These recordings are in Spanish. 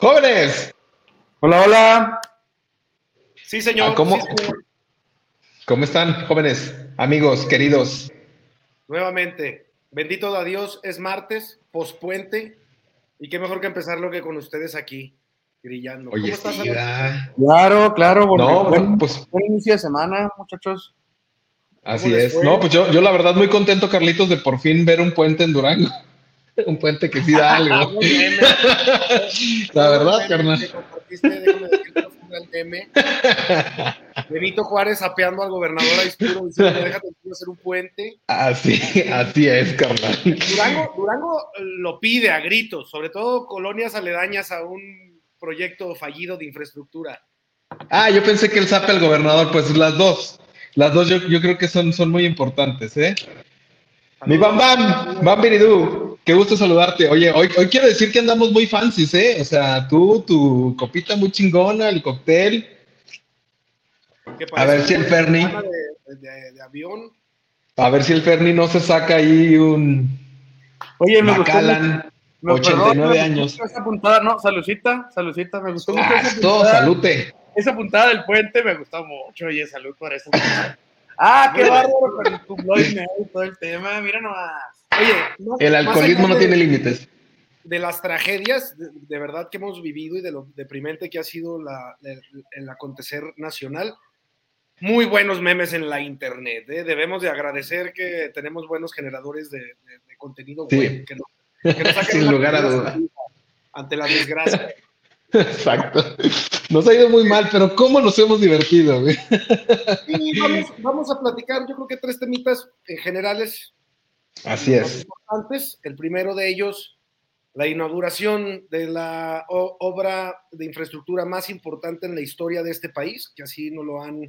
Jóvenes. Hola, hola. Sí, señor. Ah, ¿Cómo, Sí, señor. ¿Cómo están, jóvenes, amigos, queridos? Nuevamente, bendito a Dios, es martes, pospuente, y qué mejor que empezarlo que con ustedes aquí, grillando. Oye, ¿Cómo estás, sí, amigo? ¿verdad? Claro, claro. porque No, buen, pues buen inicio de semana, muchachos. así ¿Cómo les es. fue? No, pues yo, yo la verdad muy contento, Carlitos, de por fin ver un puente en Durango. un puente que sí da algo. Bien, la verdad, carnal. déjame decirte. Benito Juárez apeando al gobernador Aispuro diciendo, déjate hacer un puente. Así, así es, carnal. Durango, Durango lo pide a gritos, sobre todo colonias aledañas a un proyecto fallido de infraestructura. Ah, yo pensé que el zape al gobernador, pues las dos. Las dos yo, yo creo que son, son muy importantes, ¿eh? Mi Bam Bam, Bam Biridú, qué gusto saludarte. Oye, hoy, hoy quiero decir que andamos muy fancies, ¿eh? O sea, tú, tu copita muy chingona, el cóctel. A ver si el Ferni. De, de- de avión. A ver si el Ferni no se saca ahí un Oye, me gustó. Macallan, me- 89 perdón, me años. gustó Esa puntada, no, saludcita, saludcita, me gustó mucho esa Acto, puntada. salute. Esa puntada del puente me gustó mucho. Oye, salud por eso. ah, qué bárbaro con tu Mary y todo el tema. Mira nomás. Oye, El alcoholismo no de- tiene límites. de las tragedias de, de verdad que hemos vivido y de lo deprimente que ha sido la- el, el acontecer nacional. Muy buenos memes en la internet. ¿eh? Debemos de agradecer que tenemos buenos generadores de, contenido Sí. que, no- que nos saquen Sin lugar a duda. ante la desgracia. Exacto. Nos ha ido muy mal, pero ¿cómo nos hemos divertido, güey? Y vamos, vamos a platicar, yo creo que tres temitas en generales Así es. importantes. El primero de ellos, la inauguración de la obra de infraestructura más importante en la historia de este país, que así nos lo han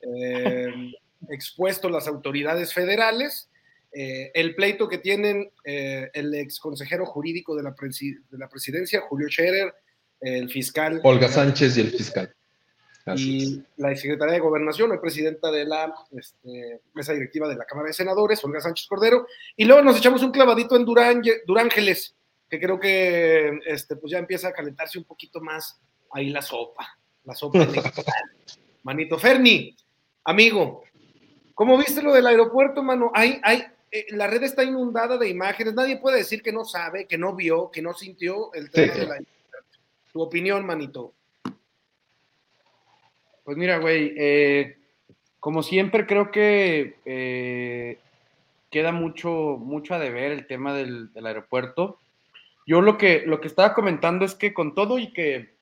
eh, expuesto las autoridades federales. Eh, el pleito que tienen eh, el ex consejero jurídico de la, presi- de la presidencia, Julio Scherer, el fiscal Olga Sánchez y el fiscal. Así es. y la secretaria de Gobernación, el presidenta de la este, mesa directiva de la Cámara de Senadores, Olga Sánchez Cordero, y luego nos echamos un clavadito en Durán, Durángeles, que creo que este, pues ya empieza a calentarse un poquito más ahí la sopa, la sopa electoral. Manito Ferni, amigo, ¿cómo viste lo del aeropuerto, mano? Hay, hay, eh, la red está inundada de imágenes, nadie puede decir que no sabe, que no vio, que no sintió el tema Sí. de la... Tu opinión, manito. Pues mira, güey, eh, como siempre creo que eh, queda mucho, mucho a deber el tema del, aeropuerto. Yo lo que, lo que estaba comentando es que con todo y que,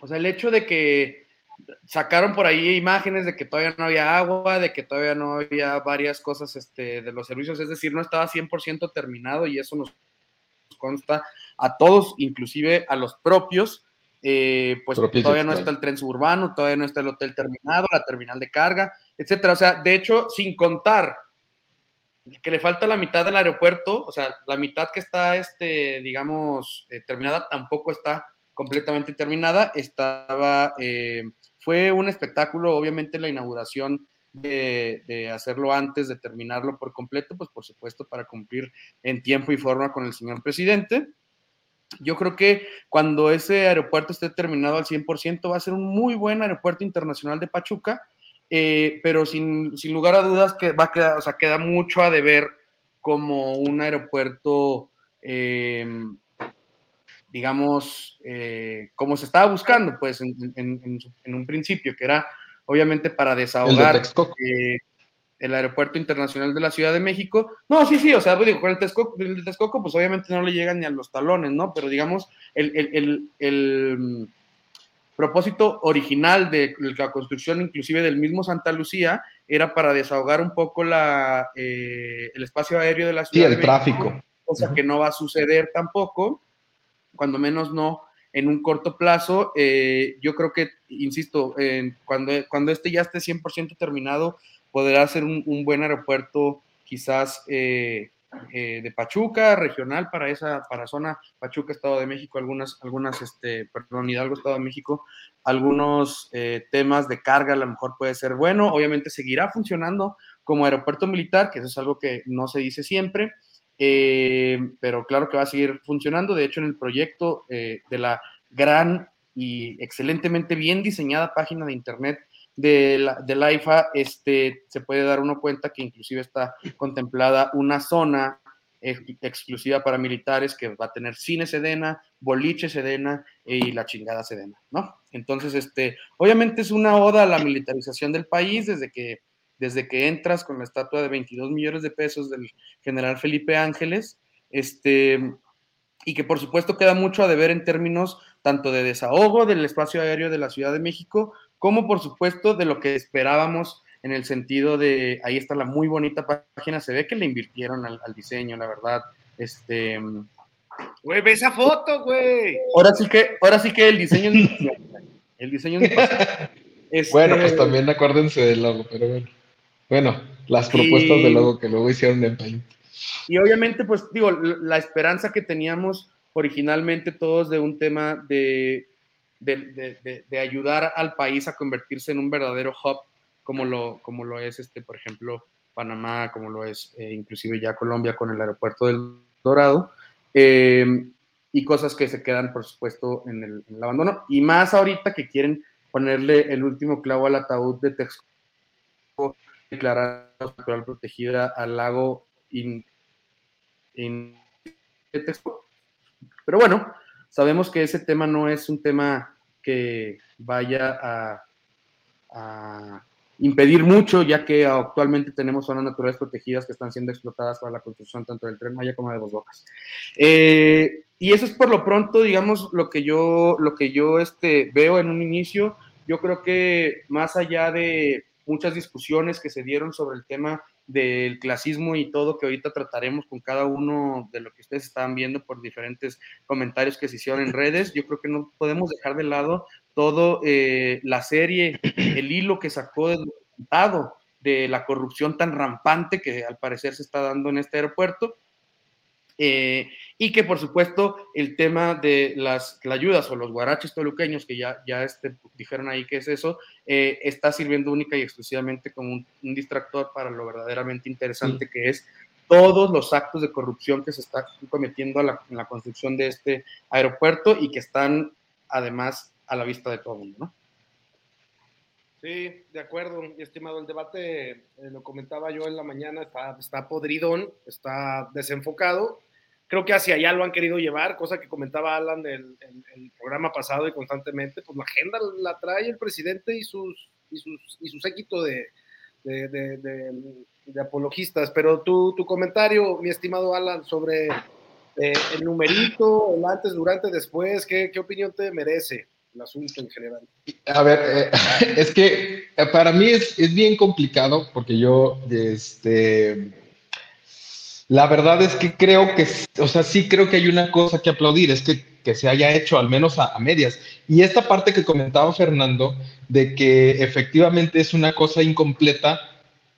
o sea, el hecho de que sacaron por ahí imágenes de que todavía no había agua, de que todavía no había varias cosas este, de los servicios, es decir, no estaba 100% terminado y eso nos consta a todos, inclusive a los propios, eh, pues todavía no está el tren suburbano, todavía no está el hotel terminado, la terminal de carga, etcétera. O sea, de hecho, sin contar que le falta la mitad del aeropuerto, o sea, la mitad que está, este, digamos, eh, terminada, tampoco está completamente terminada. Estaba, eh, fue un espectáculo, obviamente, la inauguración de, de hacerlo antes de terminarlo por completo, pues por supuesto para cumplir en tiempo y forma con el señor presidente. Yo creo que cuando ese aeropuerto esté terminado al 100%, va a ser un muy buen aeropuerto internacional de Pachuca, eh, pero sin, sin, lugar a dudas que va a quedar, o sea, queda mucho a deber como un aeropuerto, eh, digamos, eh, como se estaba buscando, pues, en, en, en, en, un principio, que era obviamente para desahogar el aeropuerto internacional de la Ciudad de México. No, sí, sí, o sea, digo, con el Texcoco, el Texcoco, pues obviamente no le llegan ni a los talones, ¿no? Pero digamos, el, el, el, el propósito original de la construcción, inclusive del mismo Santa Lucía, era para desahogar un poco la, eh, el espacio aéreo de la ciudad. Sí, el de tráfico. México, cosa uh -huh. que no va a suceder tampoco, cuando menos no en un corto plazo. Eh, yo creo que, insisto, eh, cuando, cuando este ya esté 100% terminado, podrá ser un, un buen aeropuerto quizás eh, eh, de Pachuca, regional para esa para zona Pachuca, Estado de México, algunas, algunas este, perdón, Hidalgo, Estado de México, algunos eh, temas de carga a lo mejor puede ser bueno, obviamente seguirá funcionando como aeropuerto militar, que eso es algo que no se dice siempre, pero claro que va a seguir funcionando, de hecho en el proyecto de la gran y excelentemente bien diseñada página de internet de la, de la IFA, este, se puede dar uno cuenta que inclusive está contemplada una zona exclusiva para militares que va a tener cine Sedena, boliche Sedena y la chingada Sedena, ¿no? Entonces, este, obviamente es una oda a la militarización del país desde que, desde que entras con la estatua de 22 millones de pesos del general Felipe Ángeles, este, y que por supuesto queda mucho a deber en términos tanto de desahogo del espacio aéreo de la Ciudad de México, como por supuesto de lo que esperábamos en el sentido de, ahí está la muy bonita página, se ve que le invirtieron al, diseño, la verdad. Este, güey, ve esa foto, güey. Ahora sí que, ahora sí que el diseño es el diseño es este, Bueno, pues también acuérdense del logo, pero bueno. Bueno, las propuestas del logo que luego hicieron en Paint. Y obviamente, pues digo, la esperanza que teníamos originalmente todos de un tema de de, ayudar al país a convertirse en un verdadero hub, como lo, como lo es, este, por ejemplo, Panamá, como lo es eh, inclusive ya Colombia con el aeropuerto del Dorado, eh, y cosas que se quedan, por supuesto, en el, abandono, y más ahorita que quieren ponerle el último clavo al ataúd de Texcoco, declarar natural protegida al lago in, in, Texcoco. Pero bueno, sabemos que ese tema no es un tema que vaya a, impedir mucho, ya que actualmente tenemos zonas naturales protegidas que están siendo explotadas para la construcción tanto del Tren Maya como de Dos Bocas. Eh, y eso es por lo pronto, digamos, lo que yo, lo que yo este, veo en un inicio. Yo creo que más allá de muchas discusiones que se dieron sobre el tema del clasismo y todo que ahorita trataremos con cada uno de lo que ustedes están viendo por diferentes comentarios que se hicieron en redes. Yo creo que no podemos dejar de lado todo eh, la serie, el hilo que sacó del de la corrupción tan rampante que al parecer se está dando en este aeropuerto eh, y que por supuesto el tema de las ayudas o los guaraches toluqueños, que ya, ya este, dijeron ahí que es eso, eh, está sirviendo única y exclusivamente como un, distractor para lo verdaderamente interesante que es todos los actos de corrupción que se están cometiendo en la construcción de este aeropuerto y que están además a la vista de todo el mundo, ¿no? Sí, de acuerdo, estimado. El debate, eh, lo comentaba yo en la mañana, está, está podridón, está desenfocado. Creo que hacia allá lo han querido llevar, cosa que comentaba Alan del el, programa pasado y constantemente, pues la agenda la trae el presidente y sus y sus y su séquito de, de, de, apologistas. Pero tu, tu comentario, mi estimado Alan, sobre eh, el numerito, el antes, durante, después, ¿qué, qué opinión te merece? El asunto en general. A ver, eh, es que eh, para mí es, es, bien complicado porque yo, este, la verdad es que creo que, o sea, sí creo que hay una cosa que aplaudir, es que, que se haya hecho al menos a, medias. Y esta parte que comentaba Fernando, de que efectivamente es una cosa incompleta,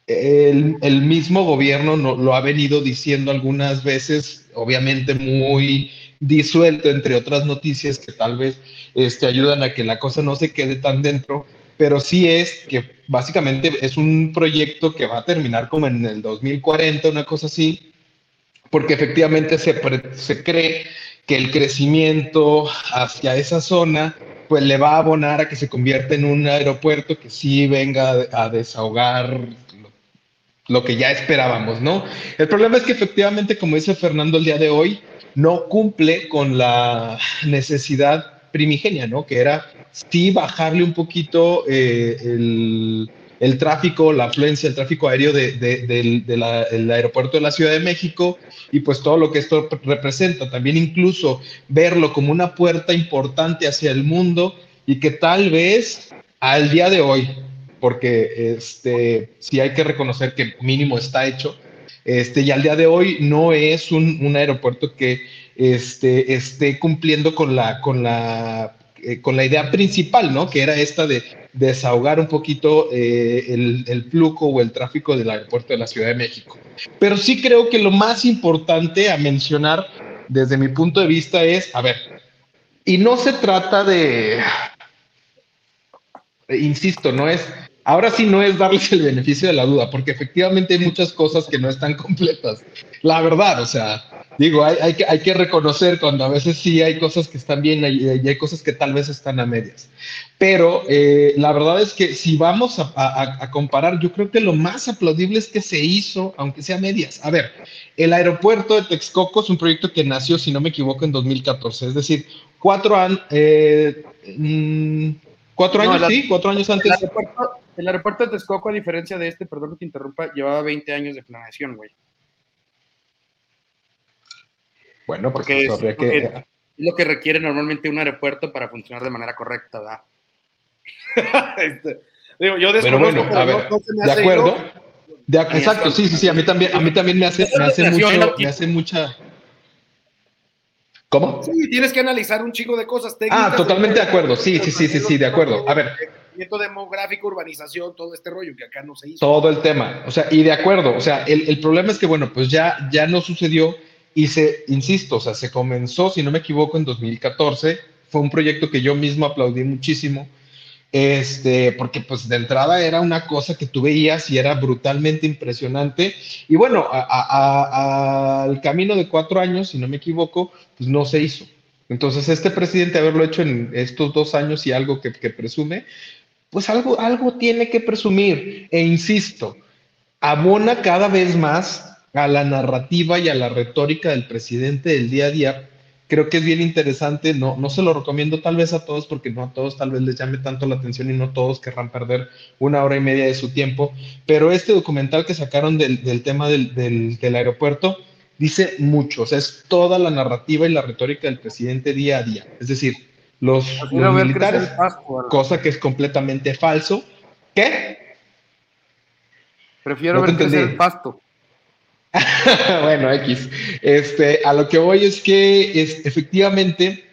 el, el mismo gobierno no, lo ha venido diciendo algunas veces, obviamente muy disuelto, entre otras noticias que tal vez este, ayudan a que la cosa no se quede tan dentro, pero sí es que básicamente es un proyecto que va a terminar como en el 2040, una cosa así, porque efectivamente se, se cree que el crecimiento hacia esa zona pues le va a abonar a que se convierta en un aeropuerto que sí venga a desahogar lo que ya esperábamos, ¿no? El problema es que efectivamente, como dice Fernando el día de hoy, no cumple con la necesidad primigenia, ¿no? Que era sí bajarle un poquito eh, el, tráfico, la afluencia, el tráfico aéreo del aeropuerto de la Ciudad de México y pues todo lo que esto representa. También incluso verlo como una puerta importante hacia el mundo y que tal vez al día de hoy, porque este, sí hay que reconocer que mínimo está hecho, este, y al día de hoy no es un, aeropuerto que este, esté cumpliendo eh, con la idea principal, ¿no? Que era esta de desahogar un poquito eh, el, el, flujo o el tráfico del aeropuerto de la Ciudad de México. Pero sí creo que lo más importante a mencionar desde mi punto de vista es, a ver, y no se trata de, insisto, no es ahora sí no es darles el beneficio de la duda, porque efectivamente hay muchas cosas que no están completas. La verdad, o sea, digo, hay, que, reconocer cuando a veces sí hay cosas que están bien y hay, cosas que tal vez están a medias. Pero eh, la verdad es que si vamos a, comparar, yo creo que lo más aplaudible es que se hizo, aunque sea a medias. A ver, el aeropuerto de Texcoco es un proyecto que nació, si no me equivoco, en 2014, es decir, cuatro, años cuatro años, sí, cuatro años antes. El aeropuerto, de Texcoco, a diferencia de este, perdón que te interrumpa, llevaba 20 años de planeación, güey. Bueno, pues porque es, que... lo que requiere normalmente un aeropuerto para funcionar de manera correcta, ¿verdad? Este, digo, yo pero bueno, a ver, de acuerdo. De, exacto, sí, sí, sí, a mí también, a mí también me hace, me hace mucho, me hace mucha. ¿Cómo? Sí, tienes que analizar un chico de cosas técnicas. Ah, totalmente de acuerdo, sí, sí, sí, sí, sí, de acuerdo. A ver. Demográfico, urbanización, todo este rollo que acá no se hizo. Todo el tema, o sea, y de acuerdo, o sea, el, el problema es que, bueno, pues ya, ya no sucedió y se, insisto, o sea, se comenzó, si no me equivoco, en 2014. Fue un proyecto que yo mismo aplaudí muchísimo, este, porque pues de entrada era una cosa que tú veías y era brutalmente impresionante. Y bueno, al camino de cuatro años, si no me equivoco, pues no se hizo. Entonces, este presidente haberlo hecho en estos dos años y algo que, que presume, pues algo, algo tiene que presumir. E insisto, abona cada vez más a la narrativa y a la retórica del presidente del día a día, creo que es bien interesante. No, no se lo recomiendo tal vez a todos porque no a todos tal vez les llame tanto la atención y no todos querrán perder una hora y media de su tiempo. Pero este documental que sacaron del, tema del, aeropuerto dice mucho. O sea, es toda la narrativa y la retórica del presidente día a día. Es decir, los, militares, cosa que es completamente falso. ¿Qué? Prefiero ver crecer el pasto. bueno, X. Este, a lo que voy es que es, efectivamente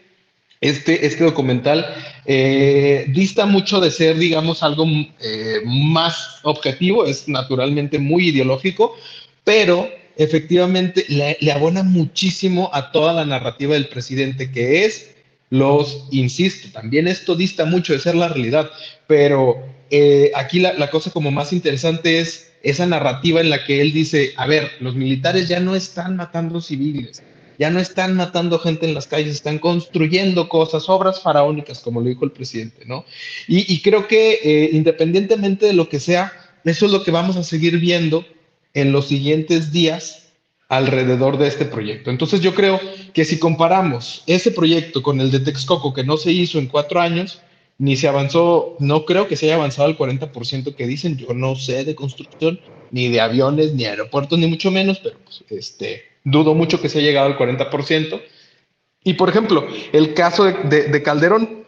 este, este documental eh, dista mucho de ser, digamos, algo eh, más objetivo, es naturalmente muy ideológico, pero efectivamente le, abona muchísimo a toda la narrativa del presidente, que es los, insisto, también esto dista mucho de ser la realidad, pero eh, aquí la, la cosa como más interesante es esa narrativa en la que él dice, a ver, los militares ya no están matando civiles, ya no están matando gente en las calles, están construyendo cosas, obras faraónicas, como lo dijo el presidente, ¿no? Y, creo que eh, independientemente de lo que sea, eso es lo que vamos a seguir viendo en los siguientes días alrededor de este proyecto. Entonces yo creo que si comparamos ese proyecto con el de Texcoco, que no se hizo en cuatro años, ni se avanzó, no creo que se haya avanzado al 40% que dicen, yo no sé de construcción, ni de aviones, ni aeropuertos, ni mucho menos, pero pues, este, dudo mucho que se haya llegado al 40%. Y por ejemplo, el caso de, Calderón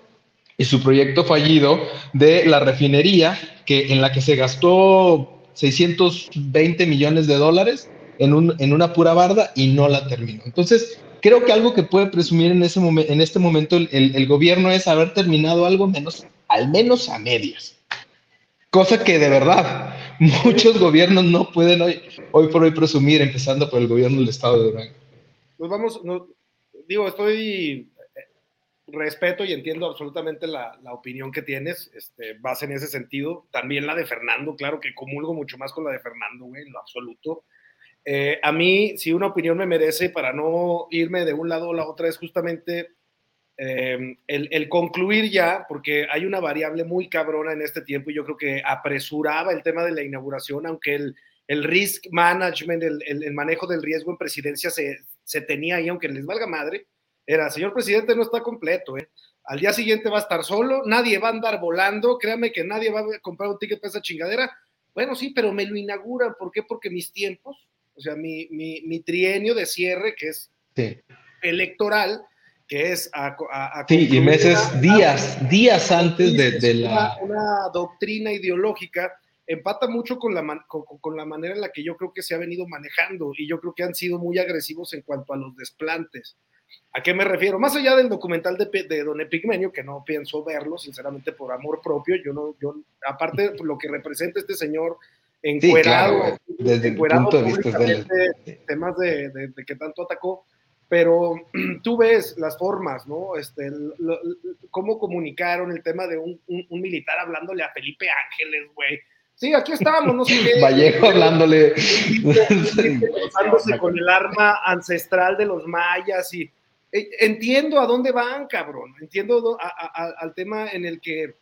y su proyecto fallido de la refinería, que, en la que se gastó 620 millones de dólares en, un, en una pura barda y no la terminó. Entonces, creo que algo que puede presumir en, ese en este momento el, gobierno es haber terminado algo menos, al menos a medias. Cosa que de verdad muchos gobiernos no pueden hoy, hoy por hoy presumir, empezando por el gobierno del estado de Durango. Nos vamos, digo, estoy, eh, respeto y entiendo absolutamente la, la, opinión que tienes, este, vas en ese sentido, también la de Fernando, claro que comulgo mucho más con la de Fernando, güey, en lo absoluto. Eh, a mí, si una opinión me merece, para no irme de un lado a la otra, es justamente eh, el, concluir ya, porque hay una variable muy cabrona en este tiempo y yo creo que apresuraba el tema de la inauguración, aunque el, el risk management, el, el, manejo del riesgo en presidencia se, se, tenía ahí, aunque les valga madre, era, señor presidente, no está completo, ¿eh? al día siguiente va a estar solo, nadie va a andar volando, créame que nadie va a comprar un ticket para esa chingadera. Bueno, sí, pero me lo inauguran, ¿por qué? Porque mis tiempos o sea, mi, mi, trienio de cierre, que es electoral, que es a, sí, y meses, días, días antes de, la... Una, doctrina ideológica empata mucho con la, con, la manera en la que yo creo que se ha venido manejando y yo creo que han sido muy agresivos en cuanto a los desplantes. ¿A qué me refiero? Más allá del documental de, de Don Epigmenio, que no pienso verlo, sinceramente, por amor propio, yo no, yo, aparte lo que representa este señor encuerado, desde el punto de vista de temas de, de, que tanto atacó, pero tú ves las formas, ¿no? Este, cómo comunicaron el tema de un, un, militar hablándole a Felipe Ángeles, güey. Sí, aquí estábamos, no sé qué. Vallejo hablándole. con el arma ancestral de los mayas y eh, entiendo a dónde van, cabrón. Entiendo al tema en el que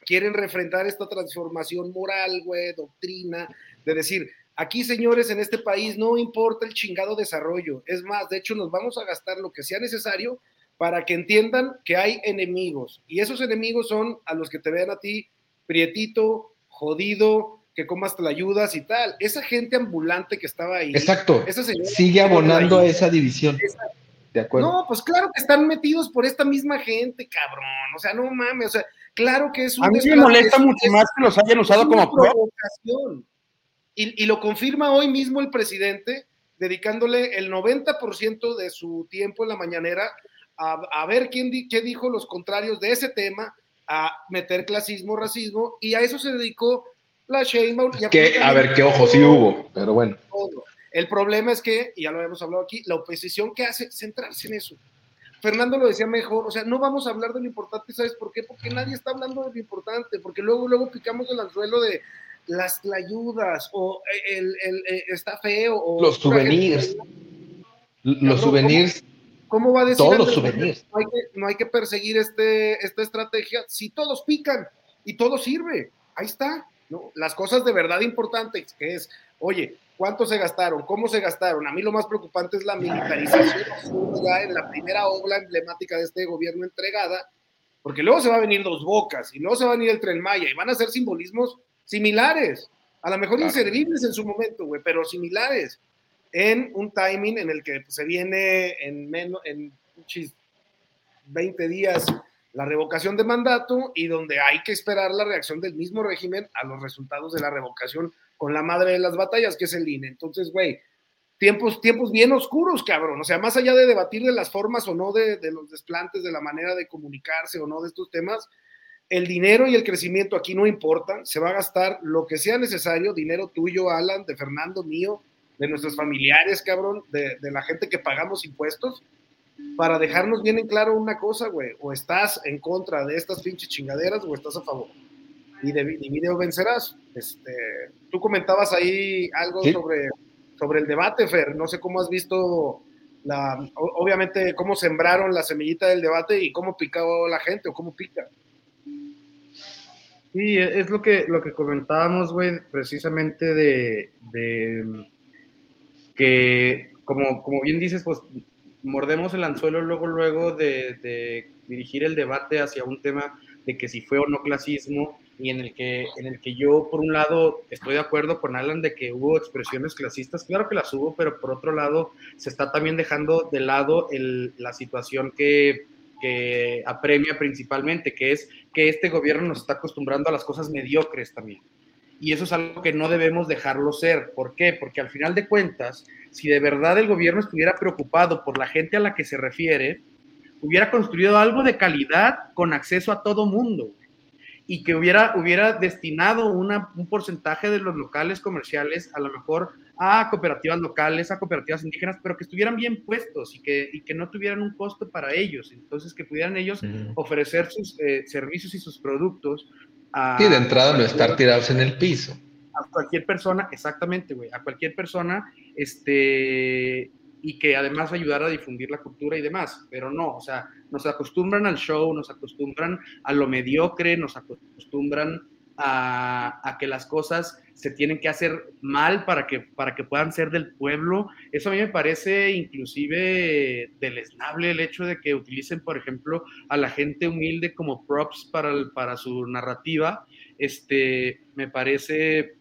quieren refrentar esta transformación moral, güey, doctrina, de decir, aquí señores, en este país no importa el chingado desarrollo. Es más, de hecho, nos vamos a gastar lo que sea necesario para que entiendan que hay enemigos. Y esos enemigos son a los que te vean a ti, prietito, jodido, que comas te la ayudas y tal. Esa gente ambulante que estaba ahí. Exacto. Sigue abonando a esa división. De acuerdo. No, pues claro que están metidos por esta misma gente, cabrón. O sea, no mames, o sea, claro que es un. A mí me molesta mucho más que los hayan usado como provocación. Y, y, lo confirma hoy mismo el presidente, dedicándole el 90% de su tiempo en la mañanera a, a ver quién qué dijo los contrarios de ese tema, a meter clasismo, racismo, y a eso se dedicó la Sheinbaum. que, a ver, qué ojo sí hubo, pero bueno. El problema es que, y ya lo habíamos hablado aquí, la oposición que hace centrarse en eso. Fernando lo decía mejor, o sea, no vamos a hablar de lo importante, ¿sabes por qué? Porque nadie está hablando de lo importante, porque luego, luego picamos el anzuelo de las ayudas o el, el, eh, está feo o los souvenirs. Los souvenirs. ¿Cómo, va a decir todos los souvenirs? No hay, que, no hay que perseguir este, esta estrategia si todos pican y todo sirve. Ahí está. ¿no? Las cosas de verdad importantes, que es, oye, ¿cuánto se gastaron? ¿Cómo se gastaron? A mí lo más preocupante es la militarización ya en la primera obra emblemática de este gobierno entregada, porque luego se va a venir dos bocas y luego se va a venir el tren Maya y van a ser simbolismos similares, a lo mejor inservibles en su momento, güey, pero similares, en un timing en el que pues, se viene en menos, en 20 días la revocación de mandato y donde hay que esperar la reacción del mismo régimen a los resultados de la revocación con la madre de las batallas, que es el INE. Entonces, güey, tiempos, tiempos bien oscuros, cabrón. O sea, más allá de debatir de las formas o no de, de, los desplantes, de la manera de comunicarse o no de estos temas, el dinero y el crecimiento aquí no importan. Se va a gastar lo que sea necesario, dinero tuyo, Alan, de Fernando, mío, de nuestros familiares, cabrón, de, de la gente que pagamos impuestos para dejarnos bien en claro una cosa, güey, o estás en contra de estas pinches chingaderas o estás a favor. Y de video vencerás. Este, tú comentabas ahí algo sobre, sobre el debate, Fer. No sé cómo has visto, la, obviamente, cómo sembraron la semillita del debate y cómo picó la gente o cómo pica. Sí, es lo que, lo que comentábamos, güey, precisamente de, de que, como, como bien dices, pues mordemos el anzuelo luego, luego de, dirigir el debate hacia un tema de que si fue o no clasismo y en el que en el que yo por un lado estoy de acuerdo con Alan de que hubo expresiones clasistas, claro que las hubo, pero por otro lado se está también dejando de lado la situación que, que apremia principalmente, que es que este gobierno nos está acostumbrando a las cosas mediocres también. Y eso es algo que no debemos dejarlo ser. ¿Por qué? Porque al final de cuentas, si de verdad el gobierno estuviera preocupado por la gente a la que se refiere, hubiera construido algo de calidad con acceso a todo mundo y que hubiera, hubiera destinado una, un porcentaje de los locales comerciales a lo mejor a cooperativas locales, a cooperativas indígenas, pero que estuvieran bien puestos y que, y que no tuvieran un costo para ellos. Entonces, que pudieran ellos ofrecer sus eh, servicios y sus productos y de entrada no estar tirados en el piso. A cualquier persona, exactamente, güey, a cualquier persona, este, y que además ayudara a difundir la cultura y demás, pero no, o sea, nos acostumbran al show, nos acostumbran a lo mediocre, nos acostumbran a, que las cosas se tienen que hacer mal para que, para que puedan ser del pueblo. Eso a mí me parece inclusive deleznable el hecho de que utilicen, por ejemplo, a la gente humilde como props para, para su narrativa. Este, me parece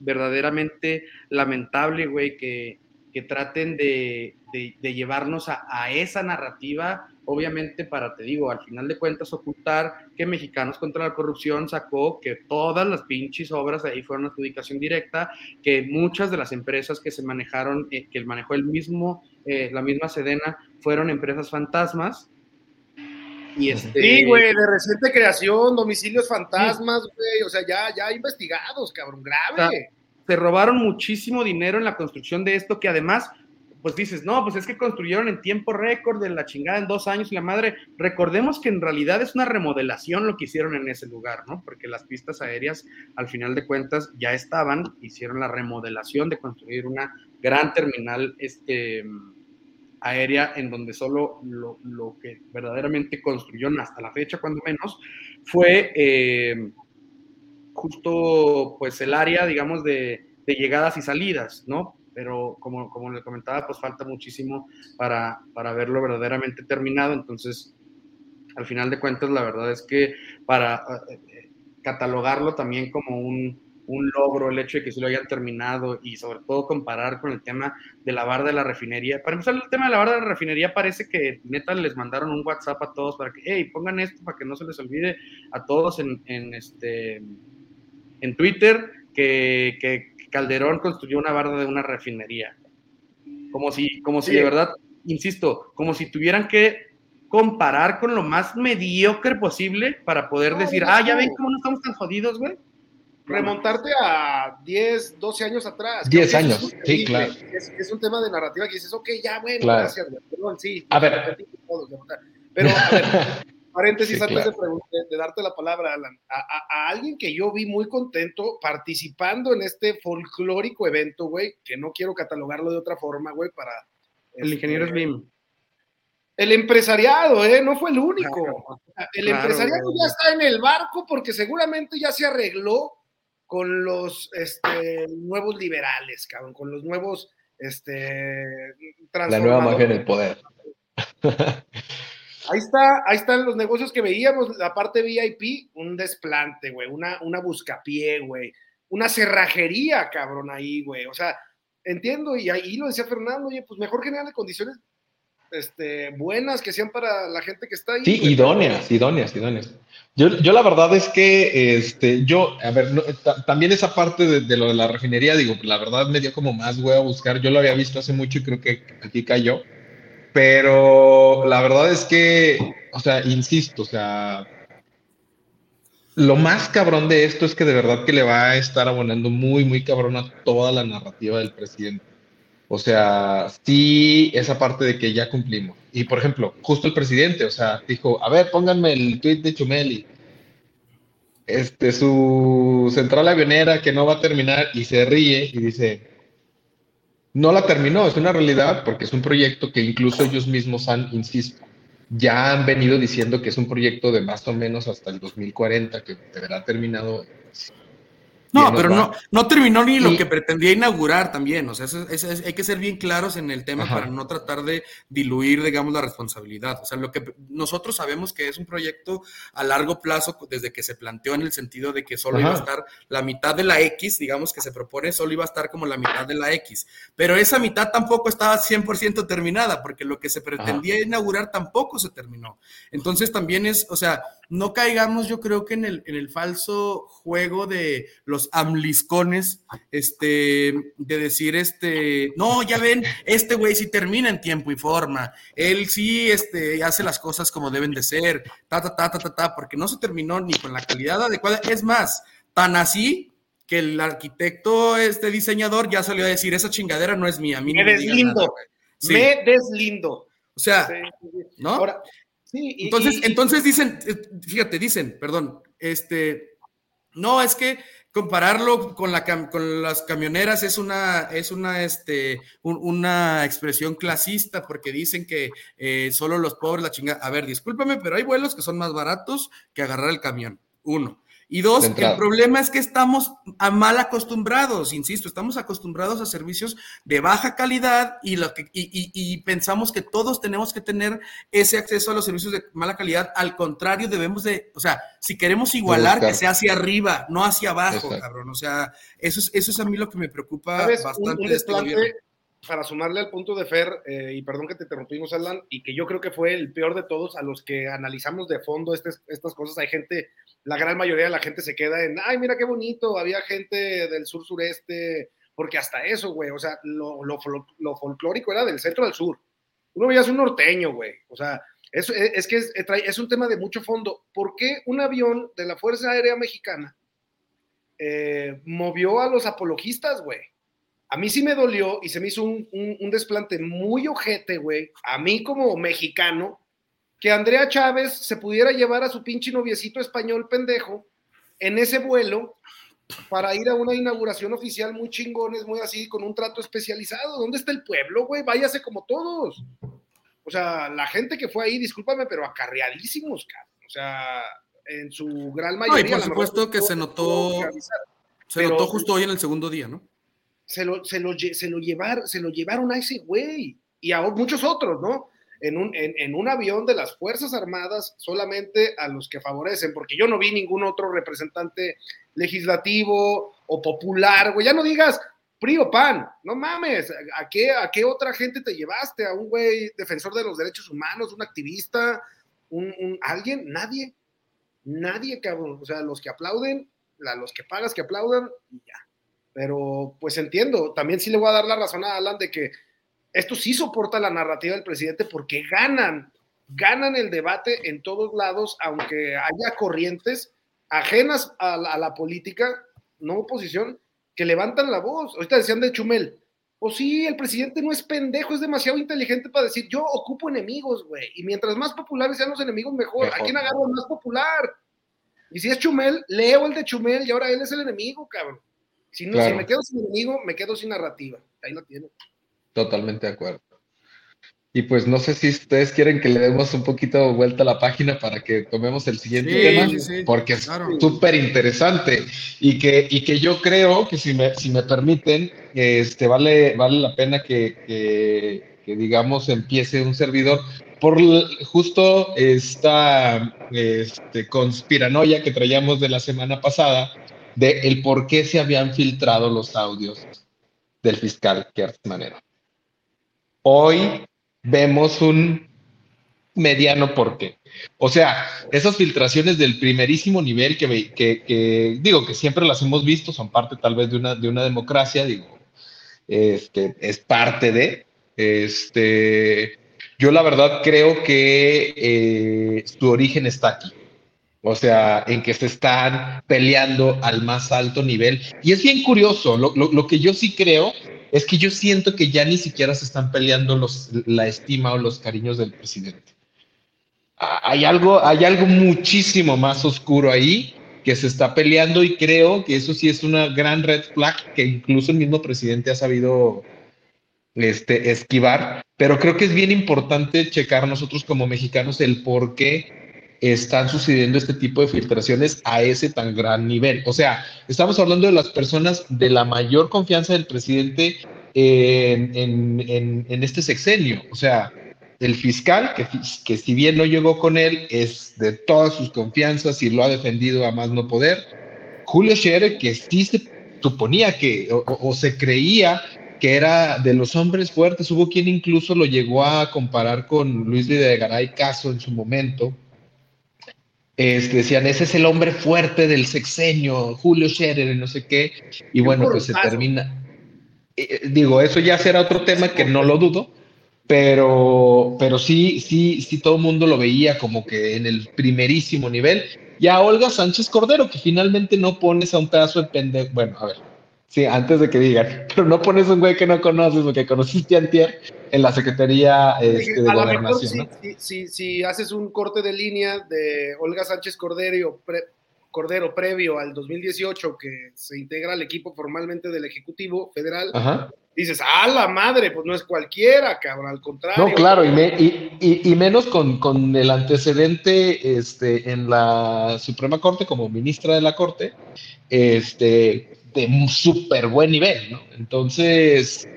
verdaderamente lamentable, güey, que, que traten de, de, llevarnos a, a, esa narrativa obviamente para, te digo, al final de cuentas ocultar que Mexicanos contra la Corrupción sacó que todas las pinches obras ahí fueron adjudicación directa, que muchas de las empresas que se manejaron, eh, que manejó el mismo, eh, la misma Sedena, fueron empresas fantasmas. Y este... Sí, güey, de reciente creación, domicilios fantasmas, güey, o sea, ya, ya investigados, cabrón, grave. Se robaron muchísimo dinero en la construcción de esto, que además pues dices, no, pues es que construyeron en tiempo récord de la chingada en dos años y la madre. Recordemos que en realidad es una remodelación lo que hicieron en ese lugar, ¿no? Porque las pistas aéreas, al final de cuentas, ya estaban, hicieron la remodelación de construir una gran terminal este, aérea en donde solo lo, que verdaderamente construyeron hasta la fecha, cuando menos, fue eh, justo pues el área, digamos, de, llegadas y salidas, ¿no? pero como, como le comentaba, pues falta muchísimo para, para verlo verdaderamente terminado, entonces al final de cuentas la verdad es que para eh, eh, catalogarlo también como un, un logro el hecho de que se lo hayan terminado y sobre todo comparar con el tema de la barra de la refinería. Para empezar, el tema de la barra de la refinería parece que neta les mandaron un WhatsApp a todos para que, hey, pongan esto para que no se les olvide a todos en este, en Twitter que, que, Calderón construyó una barda de una refinería. Como si, como si de verdad, insisto, como si tuvieran que comparar con lo más mediocre posible para poder decir, ah, ya ven cómo no estamos tan jodidos, güey. Remontarte a 10, 12 años atrás. 10 años, sí, claro. Es, un tema de narrativa que dices, ok, ya, bueno, gracias, Perdón, sí. A ver. Pero, a ver, paréntesis antes de, darte la palabra, Alan, a, alguien que yo vi muy contento participando en este folclórico evento, güey, que no quiero catalogarlo de otra forma, güey, para... El este, ingeniero Slim. El empresariado, ¿eh? No fue el único. el empresariado ya está en el barco porque seguramente ya se arregló con los este, nuevos liberales, cabrón, con los nuevos... Este, la nueva magia en el poder. Ahí está, ahí están los negocios que veíamos, la parte VIP, un desplante, güey, una, una buscapié, güey, una cerrajería, cabrón, ahí, güey. O sea, entiendo, y ahí lo decía Fernando, oye, pues mejor generarle condiciones este, buenas que sean para la gente que está ahí. Sí, idóneas, idóneas, idóneas. Yo, yo, la verdad es que, este, yo, a ver, también esa parte de, de, lo de la refinería, digo, la verdad me dio como más, güey, a buscar. Yo lo había visto hace mucho y creo que aquí cayó. Pero la verdad es que, o sea, insisto, o sea, lo más cabrón de esto es que de verdad que le va a estar abonando muy, muy cabrón a toda la narrativa del presidente. O sea, sí, esa parte de que ya cumplimos. Y por ejemplo, justo el presidente, o sea, dijo, a ver, pónganme el tweet de Chumeli. Este, su central avionera que no va a terminar y se ríe y dice, no la terminó, es una realidad porque es un proyecto que incluso ellos mismos han, insisto, ya han venido diciendo que es un proyecto de más o menos hasta el 2040 que deberá terminado no, pero no, no terminó ni lo que pretendía inaugurar también. O sea, hay que ser bien claros en el tema para no tratar de diluir, digamos, la responsabilidad. O sea, lo que nosotros sabemos que es un proyecto a largo plazo desde que se planteó en el sentido de que solo iba a estar la mitad de la X, digamos, que se propone, solo iba a estar como la mitad de la X. Pero esa mitad tampoco estaba 100% terminada, porque lo que se pretendía inaugurar tampoco se terminó. Entonces también es, o sea, no caigamos, yo creo que en el, en el falso juego de los amliscones, este, de decir, este, no, ya ven, este güey sí termina en tiempo y forma, él sí, este, hace las cosas como deben de ser, ta, ta, ta, ta, ta, ta, porque no se terminó ni con la calidad adecuada, es más, tan así que el arquitecto, este diseñador, ya salió a decir, esa chingadera no es mía, a mí me, deslindo, me deslindo. O sea, ¿no? Ahora, entonces, entonces dicen, eh, fíjate, dicen, perdón, este, no, es que compararlo con, la, con las camioneras es una, es una, este, una expresión clasista porque dicen que eh, solo los pobres la chingada. A ver, discúlpame, pero hay vuelos que son más baratos que agarrar el camión. Uno. Y dos, el problema es que estamos a mal acostumbrados, insisto, estamos acostumbrados a servicios de baja calidad y, lo que, y, pensamos que todos tenemos que tener ese acceso a los servicios de mala calidad. Al contrario, debemos de, o sea, si queremos igualar, que sea hacia arriba, no hacia abajo, cabrón. O sea, eso es, eso es a mí lo que me preocupa bastante de este para sumarle al punto de Fer, eh, y perdón que te interrumpimos, Alan, y que yo creo que fue el peor de todos a los que analizamos de fondo estas cosas. Hay gente, la gran mayoría de la gente se queda en, ay, mira qué bonito, había gente del sur-sureste, porque hasta eso, güey, o sea, lo, lo, lo, folclórico era del centro al sur. Uno veía un norteño, güey, o sea, es, es que es, es, un tema de mucho fondo. ¿Por qué un avión de la Fuerza Aérea Mexicana eh, movió a los apologistas, güey? a mí sí me dolió y se me hizo un, un desplante muy ojete, güey, a mí como mexicano, que Andrea Chávez se pudiera llevar a su pinche noviecito español pendejo en ese vuelo para ir a una inauguración oficial muy chingones, muy así, con un trato especializado. ¿Dónde está el pueblo, güey? Váyase como todos. O sea, la gente que fue ahí, discúlpame, pero acarreadísimos, cabrón. O sea, en su gran mayoría. por supuesto que se notó, se notó justo hoy en el segundo día, ¿no? Se lo, se lo, se lo, llevar, se lo llevaron a ese güey y a muchos otros, ¿no? En un, en, un avión de las Fuerzas Armadas solamente a los que favorecen, porque yo no vi ningún otro representante legislativo o popular, güey, ya no digas PRI o PAN, no mames, ¿a qué, ¿a qué otra gente te llevaste? ¿A un güey defensor de los derechos humanos, un activista, un, alguien? Nadie, nadie, cabrón, o sea, los que aplauden, los que pagas que aplaudan, y ya. Pero pues entiendo, también sí le voy a dar la razón a Alan de que esto sí soporta la narrativa del presidente porque ganan, ganan el debate en todos lados, aunque haya corrientes ajenas a la, política, no oposición, que levantan la voz. Ahorita decían de Chumel, o sí, el presidente no es pendejo, es demasiado inteligente para decir, yo ocupo enemigos, güey, y mientras más populares sean los enemigos, mejor. ¿A quién agarro el más popular? Y si es Chumel, leo el de Chumel y ahora él es el enemigo, cabrón. Si, no, si me quedo sin enemigo, me quedo sin narrativa. Ahí lo tiene. Totalmente de acuerdo. Y pues no sé si ustedes quieren que le demos un poquito vuelta a la página para que tomemos el siguiente tema, porque es súper interesante y que, y que yo creo que si me, si me permiten, este, vale, vale la pena que, que, digamos empiece un servidor por justo esta este, conspiranoia que traíamos de la semana pasada de el por qué se habían filtrado los audios del fiscal Kert Manero. Hoy vemos un mediano porqué. O sea, esas filtraciones del primerísimo nivel que, digo que siempre las hemos visto, son parte tal vez de una, de una democracia, digo, este, es parte de, este, yo la verdad creo que eh, su origen está aquí. O sea, en que se están peleando al más alto nivel. Y es bien curioso, lo, lo que yo sí creo es que yo siento que ya ni siquiera se están peleando los, la estima o los cariños del presidente. Ah, hay algo, hay algo muchísimo más oscuro ahí que se está peleando y creo que eso sí es una gran red flag que incluso el mismo presidente ha sabido este, esquivar, pero creo que es bien importante checar nosotros como mexicanos el por qué están sucediendo este tipo de filtraciones a ese tan gran nivel. O sea, estamos hablando de las personas de la mayor confianza del presidente en, este sexenio. O sea, el fiscal, que, que, si bien no llegó con él, es de todas sus confianzas y lo ha defendido a más no poder. Julio Scherer, que sí se suponía que, o, se creía que era de los hombres fuertes, hubo quien incluso lo llegó a comparar con Luis Videgaray Caso en su momento, este, decían, ese es el hombre fuerte del sexenio, Julio Scherer, no sé qué, y bueno, pues se termina. Eh, eh, digo, eso ya será otro tema que no lo dudo, pero, pero sí, sí, sí, todo el mundo lo veía como que en el primerísimo nivel. Y a Olga Sánchez Cordero, que finalmente no pones a un pedazo de pendejo. Bueno, a ver, sí, antes de que digan, pero no pones a un güey que no conoces o que conociste antier en la Secretaría este, de Gobernación. si, haces un corte de línea de Olga Sánchez Cordero, Cordero previo al 2018, que se integra al equipo formalmente del Ejecutivo Federal, dices, ¡ah, la madre! Pues no es cualquiera, cabrón, al contrario. No, claro, y, y, menos con, con, el antecedente este, en la Suprema Corte como ministra de la Corte, este, de un súper buen nivel, ¿no? Entonces,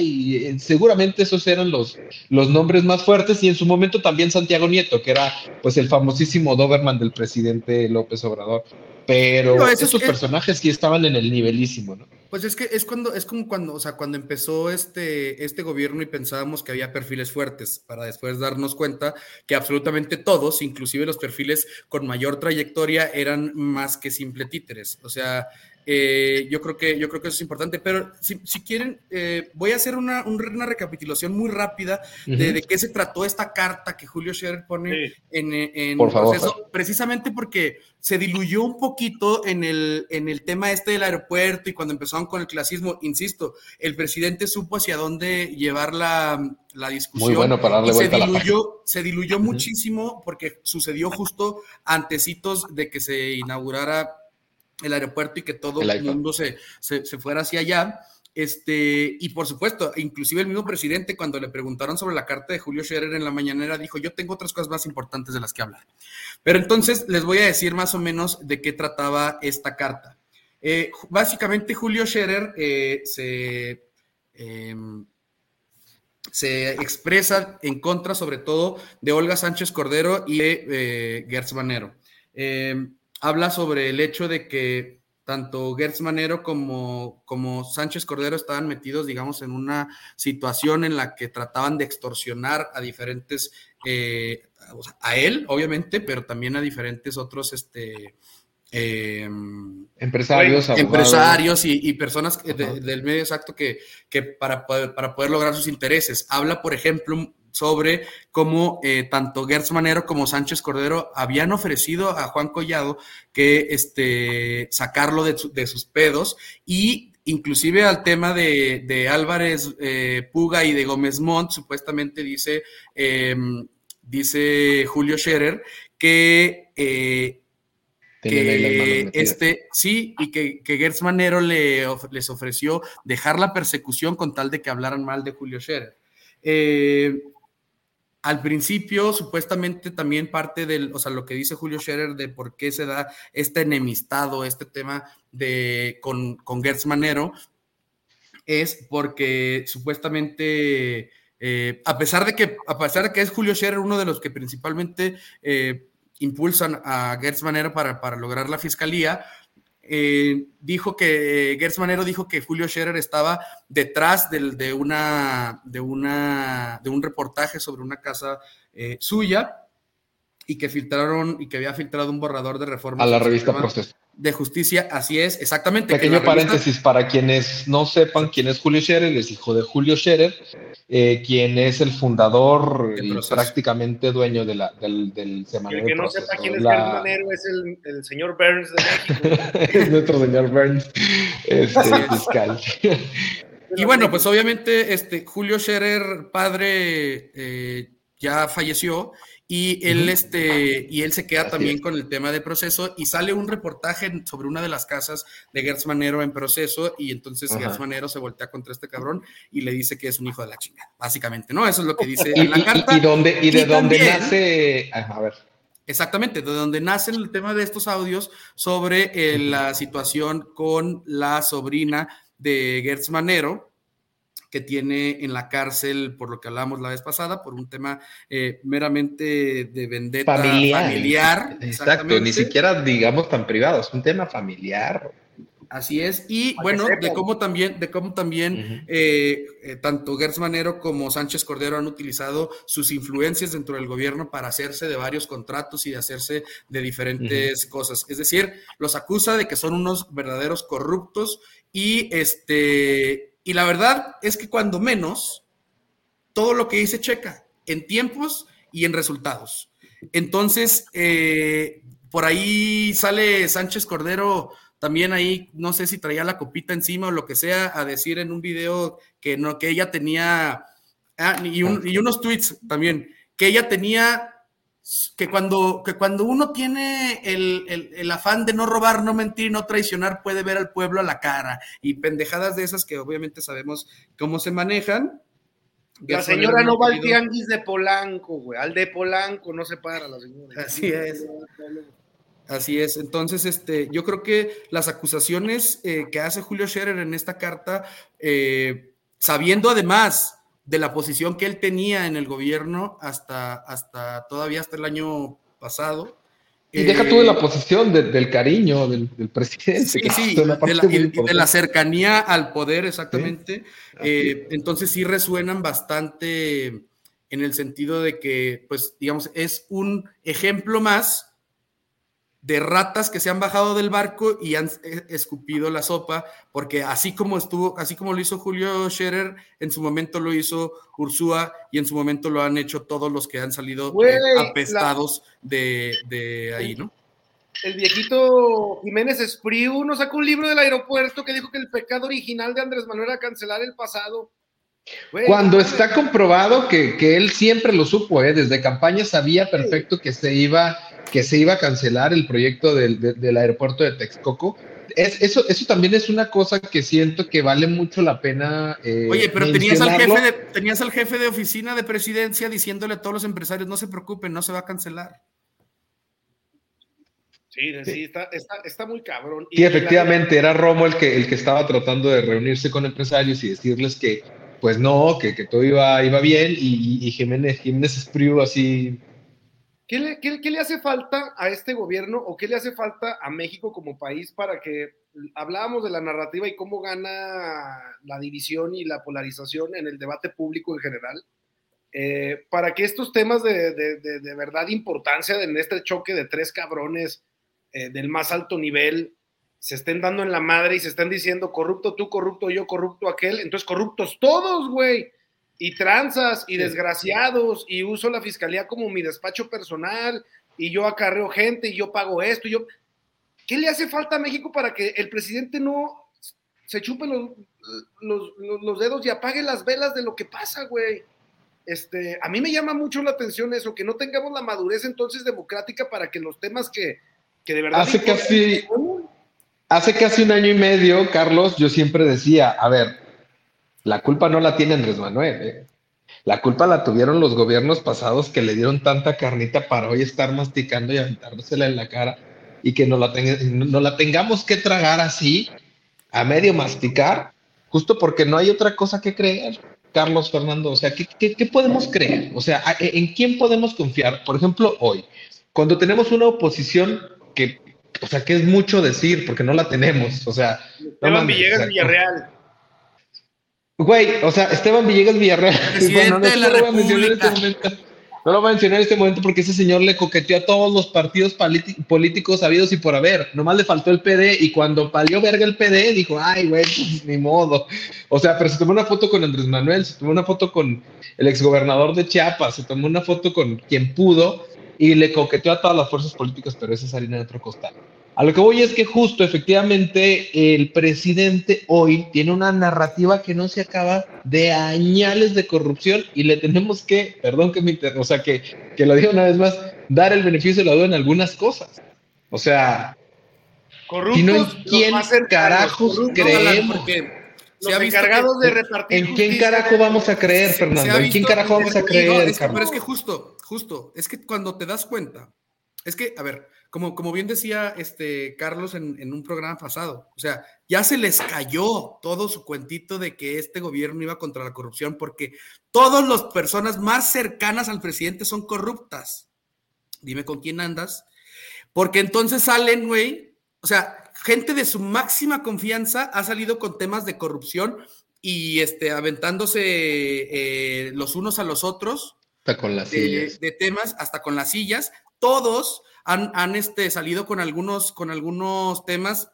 y eh, seguramente esos eran los, los nombres más fuertes y en su momento también Santiago Nieto, que era pues el famosísimo Doberman del presidente López Obrador. Pero esos personajes sí estaban en el nivelísimo, ¿no? Pues es que es cuando, es como cuando, o sea, cuando empezó este, este gobierno y pensábamos que había perfiles fuertes, para después darnos cuenta que absolutamente todos, inclusive los perfiles con mayor trayectoria, eran más que simple títeres. O sea, Eh, yo, creo que, yo creo que eso es importante, pero si, quieren, eh, voy a hacer una, una, recapitulación muy rápida de, de, qué se trató esta carta que Julio Scherer pone en, en Por proceso, precisamente porque se diluyó un poquito en el, en el tema este del aeropuerto y cuando empezaron con el clasismo, insisto, el presidente supo hacia dónde llevar la, la discusión. Muy bueno para darle vuelta se diluyó, se diluyó muchísimo porque sucedió justo antecitos de que se inaugurara el aeropuerto y que todo el, mundo se, se, fuera hacia allá. Este, y por supuesto, inclusive el mismo presidente, cuando le preguntaron sobre la carta de Julio Scherer en la mañanera, dijo: Yo tengo otras cosas más importantes de las que hablar. Pero entonces les voy a decir más o menos de qué trataba esta carta. Eh, básicamente, Julio Scherer eh, se, em, se expresa en contra, sobre todo, de Olga Sánchez Cordero y de eh, Gertz Manero. Habla sobre el hecho de que tanto Gertz Manero como, como Sánchez Cordero estaban metidos, digamos, en una situación en la que trataban de extorsionar a diferentes, eh, a él, obviamente, pero también a diferentes otros, este, em, empresarios, empresarios y, personas del medio exacto que, que para, poder, para poder lograr sus intereses. Habla, por ejemplo, sobre cómo eh, tanto Gertz Manero como Sánchez Cordero habían ofrecido a Juan Collado que este, sacarlo de, sus pedos y inclusive al tema de, Álvarez eh, Puga y de Gómez Montt, supuestamente dice, em, dice Julio Scherer que... Eh, este sí y que, que Gertz Manero le, les ofreció dejar la persecución con tal de que hablaran mal de Julio Scherer. Eh, al principio, supuestamente también parte del, o sea, lo que dice Julio Scherer de por qué se da este enemistado, este tema de con, con Gertz Manero, es porque supuestamente, eh, a pesar de que, a pesar de que es Julio Scherer uno de los que principalmente eh, impulsan a Gertz Manero para, para lograr la fiscalía, eh, dijo que Gertz Manero dijo que Julio Scherer estaba detrás de, una, de, una, de un reportaje sobre una casa eh, suya y que filtraron y que había filtrado un borrador de reforma a la revista Proceso de justicia, así es, exactamente. Pequeño paréntesis para quienes no sepan quién es Julio Scherer, es hijo de Julio Scherer, eh, quien es el fundador y prácticamente dueño de la, del, del semanario. El que no sepa quién es la... Manero es el, el, señor Burns de México. es nuestro señor Burns, este, fiscal. y bueno, pues obviamente este, Julio Scherer, padre, eh, ya falleció y él, este, y él se queda también con el tema de proceso y sale un reportaje sobre una de las casas de Gertz Manero en proceso y entonces Gertz Manero se voltea contra este cabrón y le dice que es un hijo de la chingada, básicamente, ¿no? Eso es lo que dice en la carta. Y, dónde, y de dónde nace... A ver. Exactamente, de donde nace el tema de estos audios sobre eh, la situación con la sobrina de Gertz Manero, que tiene en la cárcel, por lo que hablamos la vez pasada, por un tema eh, meramente de vendetta familiar. Exacto, ni siquiera digamos tan privado, es un tema familiar. Así es, y bueno, de cómo también, de cómo también eh, eh, tanto Gertz Manero como Sánchez Cordero han utilizado sus influencias dentro del gobierno para hacerse de varios contratos y de hacerse de diferentes cosas. Es decir, los acusa de que son unos verdaderos corruptos y este y la verdad es que cuando menos, todo lo que dice checa en tiempos y en resultados. Entonces, eh, por ahí sale Sánchez Cordero también ahí, no sé si traía la copita encima o lo que sea, a decir en un video que, no, que ella tenía, ah, y, y unos tweets también, que ella tenía que cuando, que cuando uno tiene el, afán de no robar, no mentir, no traicionar, puede ver al pueblo a la cara. Y pendejadas de esas que obviamente sabemos cómo se manejan. La señora no va al tianguis de Polanco, güey. Al de Polanco no se para la señora. Así es. Así es. Entonces, este, yo creo que las acusaciones eh, que hace Julio Scherer en esta carta, eh, sabiendo además de la posición que él tenía en el gobierno hasta, hasta todavía hasta el año pasado. Y deja tú de la eh, posición del cariño del, presidente. Sí, sí, de la, cercanía al poder, exactamente. Eh, entonces sí resuenan bastante en el sentido de que, pues, digamos, es un ejemplo más de ratas que se han bajado del barco y han eh, escupido la sopa, porque así como estuvo, así como lo hizo Julio Scherer, en su momento lo hizo Ursúa y en su momento lo han hecho todos los que han salido eh, apestados de, ahí, ¿no? El viejito Jiménez Espriu nos sacó un libro del aeropuerto que dijo que el pecado original de Andrés Manuel era cancelar el pasado. Cuando está comprobado que, él siempre lo supo, ¿eh? desde campaña sabía perfecto que se iba que se iba a cancelar el proyecto del, aeropuerto de Texcoco. Es, eso, eso también es una cosa que siento que vale mucho la pena. Eh, Oye, pero tenías al, jefe de, tenías al jefe de oficina de presidencia diciéndole a todos los empresarios: no se preocupen, no se va a cancelar. Sí, sí, está, está, muy cabrón. Y efectivamente, era Romo el que, el que estaba tratando de reunirse con empresarios y decirles que, pues no, que, todo iba, iba bien, y, Jiménez, Jiménez Espriu así ¿Qué le, hace falta a este gobierno o qué le hace falta a México como país para que hablábamos de la narrativa y cómo gana la división y la polarización en el debate público en general? Eh, para que estos temas de, verdad importancia en este choque de tres cabrones eh, del más alto nivel se estén dando en la madre y se estén diciendo corrupto tú, corrupto yo, corrupto aquel, entonces corruptos todos, güey y tranzas y desgraciados y uso la fiscalía como mi despacho personal y yo acarreo gente y yo pago esto y yo ¿qué le hace falta a México para que el presidente no se chupe los, los, dedos y apague las velas de lo que pasa, güey? Este, a mí me llama mucho la atención eso, que no tengamos la madurez entonces democrática para que los temas que, que de verdad... Hace casi, hace casi un año y medio, Carlos, yo siempre decía, a ver, la culpa no la tiene Andrés Manuel. ¿eh? La culpa la tuvieron los gobiernos pasados que le dieron tanta carnita para hoy estar masticando y aventándosela en la cara y que no la, no la tengamos que tragar así, a medio masticar, justo porque no hay otra cosa que creer. Carlos Fernando, o sea, ¿qué, qué, podemos creer? O sea, ¿en quién podemos confiar? Por ejemplo, hoy, cuando tenemos una oposición que, o sea, que es mucho decir, porque no la tenemos, o sea... Esteban Villegas Villarreal. Güey, o sea, Esteban Villegas Villarreal. no, de la lo este No lo voy a mencionar en este momento porque ese señor le coqueteó a todos los partidos políticos habidos y por haber. Nomás le faltó el PD y cuando palió verga el PD dijo, ay, güey, pues, ni modo. O sea, pero se tomó una foto con Andrés Manuel, se tomó una foto con el exgobernador de Chiapas, se tomó una foto con quien pudo y le coqueteó a todas las fuerzas políticas, pero esa es harina de otro costal. A lo que voy es que justo, efectivamente, el presidente hoy tiene una narrativa que no se acaba de añales de corrupción y le tenemos que, perdón que me o sea, que, que lo diga una vez más, dar el beneficio de la duda en algunas cosas. O sea, corruptos, no en quién carajos creemos. Los encargados de repartir. ¿En quién carajo vamos a creer, Fernando? ¿En quién carajo vamos a creer? pero es que justo, justo, es que cuando te das cuenta, es que, a ver, como, como bien decía este Carlos en, un programa pasado, o sea, ya se les cayó todo su cuentito de que este gobierno iba contra la corrupción porque todas las personas más cercanas al presidente son corruptas. Dime con quién andas. Porque entonces salen, güey, o sea, gente de su máxima confianza ha salido con temas de corrupción y este, aventándose eh, los unos a los otros. Hasta con las sillas. De temas, hasta con las sillas. Todos han, este, salido con algunos, con algunos temas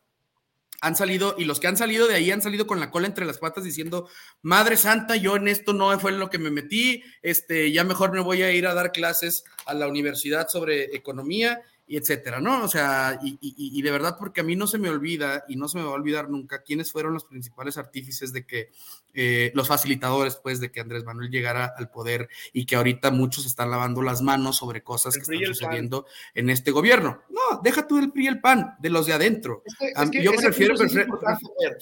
han salido, y los que han salido de ahí han salido con la cola entre las patas diciendo, Madre Santa, yo en esto no fue en lo que me metí, este, ya mejor me voy a ir a dar clases a la universidad sobre economía y etcétera, ¿no? O sea, y, de verdad, porque a mí no se me olvida y no se me va a olvidar nunca quiénes fueron los principales artífices de que, eh, los facilitadores, pues, de que Andrés Manuel llegara al poder y que ahorita muchos están lavando las manos sobre cosas que están sucediendo en este gobierno. No, deja tú el PRI y el PAN, de los de adentro. yo me refiero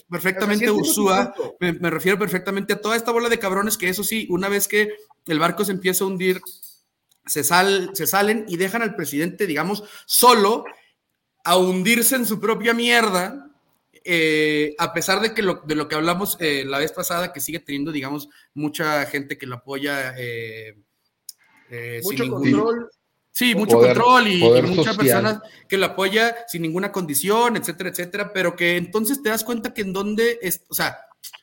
perfectamente a Ursúa, me, me refiero perfectamente a toda esta bola de cabrones que eso sí, una vez que el barco se empieza a hundir, se, se salen y dejan al presidente, digamos, solo a hundirse en su propia mierda, eh, a pesar de que lo, de lo que hablamos eh, la vez pasada, que sigue teniendo, digamos, mucha gente que lo apoya. Eh, mucho control. Sí, mucho control y, muchas personas que lo apoya sin ninguna condición, etcétera, etcétera, pero que entonces te das cuenta que en dónde es, o sea,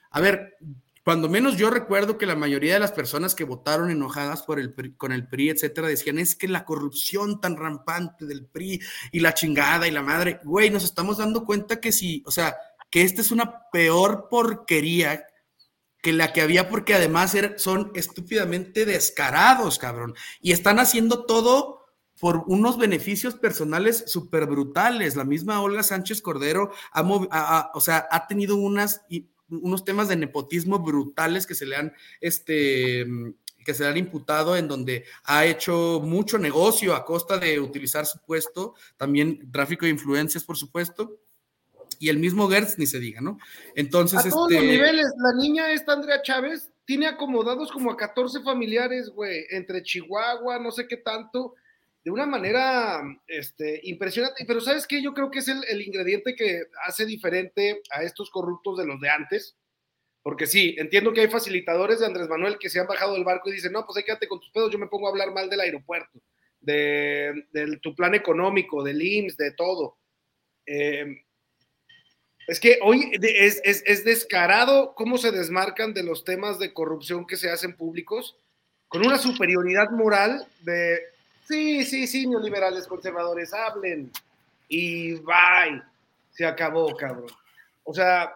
a ver, cuando menos yo recuerdo que la mayoría de las personas que votaron enojadas por el con el PRI, etcétera, decían es que la corrupción tan rampante del PRI y la chingada y la madre, güey, nos estamos dando cuenta que sí, o sea, que esta es una peor porquería que la que había porque además son estúpidamente descarados, cabrón, y están haciendo todo por unos beneficios personales súper brutales. La misma Olga Sánchez Cordero ha, o sea, ha tenido unas unos temas de nepotismo brutales que se le han, este, que se le han imputado en donde ha hecho mucho negocio a costa de utilizar su puesto, también tráfico de influencias, por supuesto. Y el mismo Gertz ni se diga, ¿no? Entonces, a todos los este niveles, la niña esta Andrea Chávez tiene acomodados como a 14 familiares, güey, entre Chihuahua, no sé qué tanto, de una manera este, impresionante. Pero ¿sabes qué? Yo creo que es el, ingrediente que hace diferente a estos corruptos de los de antes. Porque sí, entiendo que hay facilitadores de Andrés Manuel que se han bajado del barco y dicen, no, pues hay quédate con tus pedos, yo me pongo a hablar mal del aeropuerto, de, tu plan económico, del IMSS, de todo. Em, es que hoy es, es, descarado cómo se desmarcan de los temas de corrupción que se hacen públicos con una superioridad moral de Sí, sí, sí, neoliberales conservadores, hablen. Y bye. Se acabó, cabrón. O sea,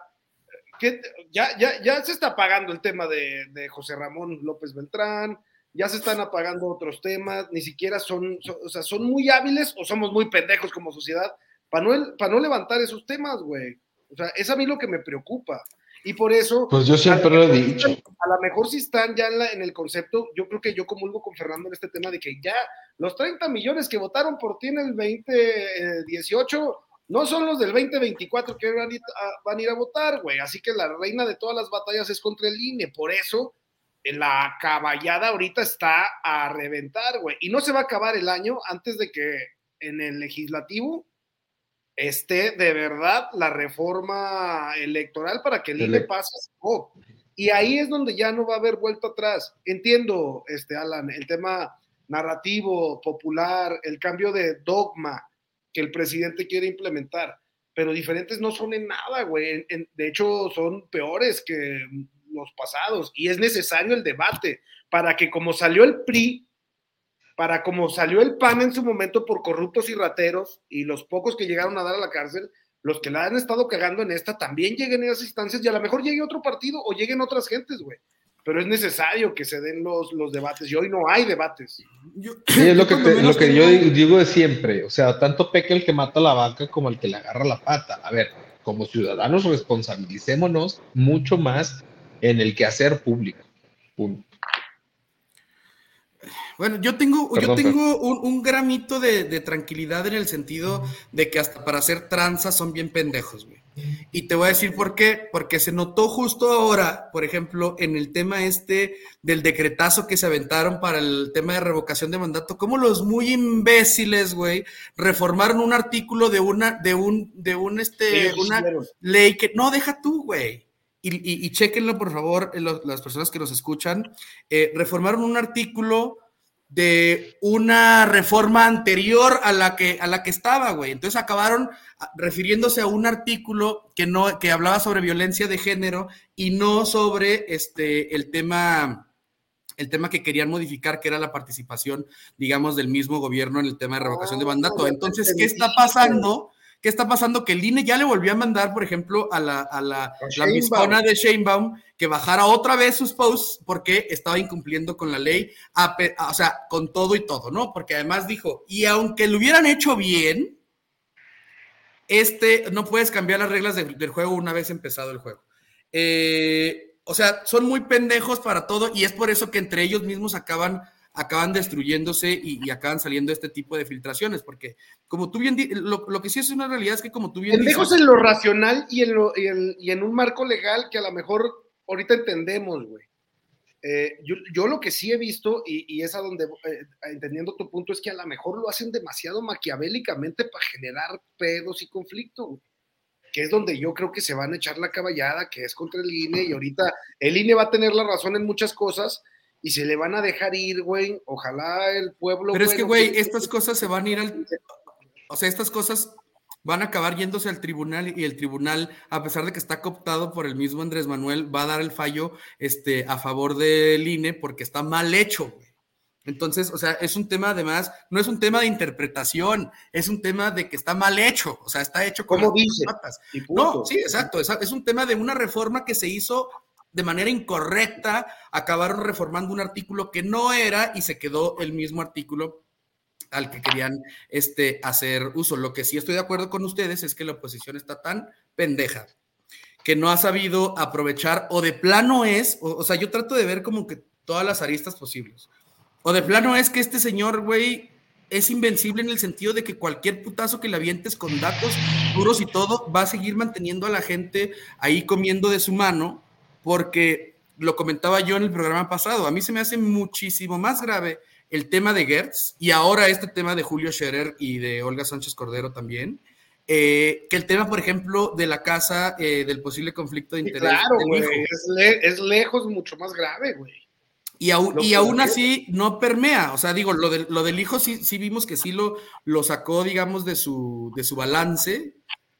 ya, ya, ya se está apagando el tema de, José Ramón López Beltrán, ya se están apagando otros temas, ni siquiera son, o sea, son muy hábiles o somos muy pendejos como sociedad para no, para no levantar esos temas, güey. O sea, es a mí lo que me preocupa. Y por eso. Pues yo siempre lo he dicho. A lo mejor si están ya en, el concepto, yo creo que yo comulgo con Fernando en este tema de que ya los 30 millones que votaron por ti en el 2018 no son los del 2024 que van a, van a ir a votar, güey. Así que la reina de todas las batallas es contra el INE. Por eso la caballada ahorita está a reventar, güey. Y no se va a acabar el año antes de que en el legislativo esté de verdad la reforma electoral para que el INE pase. y ahí es donde ya no va a haber vuelta atrás. Entiendo, este, Alan, el tema narrativo, popular, el cambio de dogma que el presidente quiere implementar, pero diferentes no son en nada, güey. de hecho, son peores que los pasados y es necesario el debate para que como salió el PRI, para como salió el PAN en su momento por corruptos y rateros y los pocos que llegaron a dar a la cárcel, los que la han estado cagando en esta también lleguen a esas instancias y a lo mejor llegue otro partido o lleguen otras gentes, güey. Pero es necesario que se den los, los debates y hoy no hay debates. sí, es lo que, lo que yo digo de siempre, o sea, tanto peca el que mata la vaca como el que le agarra la pata. A ver, como ciudadanos responsabilicémonos mucho más en el quehacer público. Punto. Bueno, yo tengo, yo tengo un, gramito de, tranquilidad en el sentido de que hasta para hacer tranzas son bien pendejos, güey. Y te voy a decir por qué. Porque se notó justo ahora, por ejemplo, en el tema este del decretazo que se aventaron para el tema de revocación de mandato, como los muy imbéciles, güey, reformaron un artículo de una, de un, de un, este, una ley que, no, deja tú, güey. Y, y, chequenlo, por favor, las personas que nos escuchan. Eh, reformaron un artículo de una reforma anterior a la que, a la que estaba, güey. Entonces acabaron refiriéndose a un artículo que no, que hablaba sobre violencia de género y no sobre este el tema, el tema que querían modificar, que era la participación, digamos, del mismo gobierno en el tema de revocación de ah, mandato. Entonces, ¿qué está pasando? ¿Qué está pasando? Que el INE ya le volvió a mandar, por ejemplo, a la, a la, la de Sheinbaum que bajara otra vez sus posts porque estaba incumpliendo con la ley, o sea, con todo y todo, ¿no? Porque además dijo, y aunque lo hubieran hecho bien, este, no puedes cambiar las reglas del juego una vez empezado el juego. Eh, o sea, son muy pendejos para todo y es por eso que entre ellos mismos acaban acaban destruyéndose y, acaban saliendo este tipo de filtraciones, porque como tú bien lo, lo, que sí es una realidad es que como tú bien Pendejos en lo racional y en, lo, y, en, un marco legal que a lo mejor ahorita entendemos, güey. Eh, yo, lo que sí he visto, y, es a donde, eh, entendiendo tu punto, es que a lo mejor lo hacen demasiado maquiavélicamente para generar pedos y conflicto, que es donde yo creo que se van a echar la caballada, que es contra el INE, y ahorita el INE va a tener la razón en muchas cosas, y se le van a dejar ir, güey. Ojalá el pueblo. Pero es que, güey, estas cosas se van a ir al. O sea, estas cosas van a acabar yéndose al tribunal y el tribunal, a pesar de que está cooptado por el mismo Andrés Manuel, va a dar el fallo este, a favor del INE porque está mal hecho. Entonces, o sea, es un tema además, no es un tema de interpretación, es un tema de que está mal hecho, o sea, está hecho como dice? No, sí, exacto, es un tema de una reforma que se hizo de manera incorrecta, acabaron reformando un artículo que no era y se quedó el mismo artículo al que querían este, hacer uso. Lo que sí estoy de acuerdo con ustedes es que la oposición está tan pendeja que no ha sabido aprovechar o de plano es, o, sea, yo trato de ver como que todas las aristas posibles. O de plano es que este señor, güey, es invencible en el sentido de que cualquier putazo que le avientes con datos duros y todo va a seguir manteniendo a la gente ahí comiendo de su mano, porque lo comentaba yo en el programa pasado, a mí se me hace muchísimo más grave el tema de Gertz y ahora este tema de Julio Scherer y de Olga Sánchez Cordero también, eh, que el tema, por ejemplo, de la casa eh, del posible conflicto de interés. claro, güey, es, lejos mucho más grave, güey. Y, y aún así no permea, o sea, digo, lo, de, lo del hijo sí, sí vimos que sí lo, lo sacó, digamos, de su, de su balance,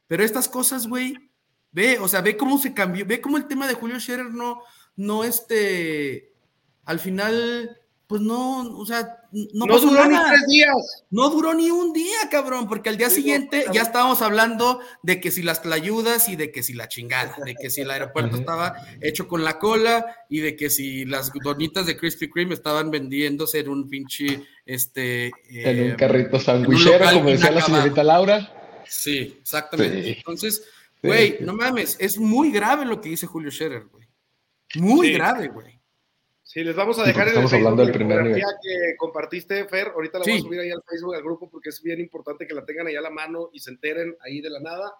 pero estas cosas, güey, ve, o sea, ve cómo se cambió, ve cómo el tema de Julio Scherer no, no, este, al final pues no, o sea, no, duró ni tres días. No duró ni un día, cabrón, porque al día siguiente ya estábamos hablando de que si las tlayudas y de que si la chingada, de que si el aeropuerto estaba hecho con la cola y de que si las donitas de Krispy Kreme estaban vendiéndose en un pinche, este... en un eh, carrito sandwichero, como decía la señorita Laura. Sí, exactamente. Entonces, güey, no mames, es muy grave lo que dice Julio Scherer, güey. Muy grave, güey. Sí, les vamos a dejar en el estamos hablando del primer nivel. que compartiste, Fer. Ahorita la voy a subir ahí al Facebook, al grupo, porque es bien importante que la tengan ahí a la mano y se enteren ahí de la nada.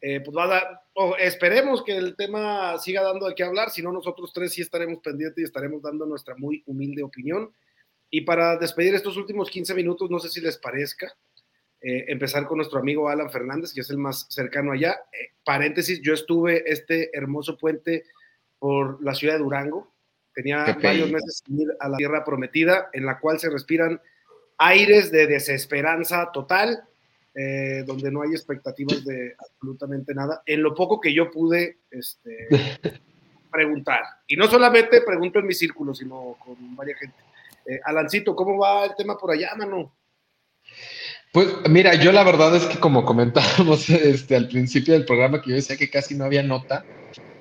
Eh, pues va a dar, esperemos que el tema siga dando de qué hablar, si no nosotros tres sí estaremos pendientes y estaremos dando nuestra muy humilde opinión. Y para despedir estos últimos 15 minutos, no sé si les parezca, eh, empezar con nuestro amigo Alan Fernández, que es el más cercano allá. Eh, paréntesis, yo estuve este hermoso puente por la ciudad de Durango, Tenía varios meses sin ir a la tierra prometida, en la cual se respiran aires de desesperanza total, eh, donde no hay expectativas de absolutamente nada, en lo poco que yo pude este, preguntar. Y no solamente pregunto en mi círculo, sino con varias gente. Eh, Alancito, ¿cómo va el tema por allá, mano? Pues mira, yo la verdad es que como comentábamos este, al principio del programa, que yo decía que casi no había nota,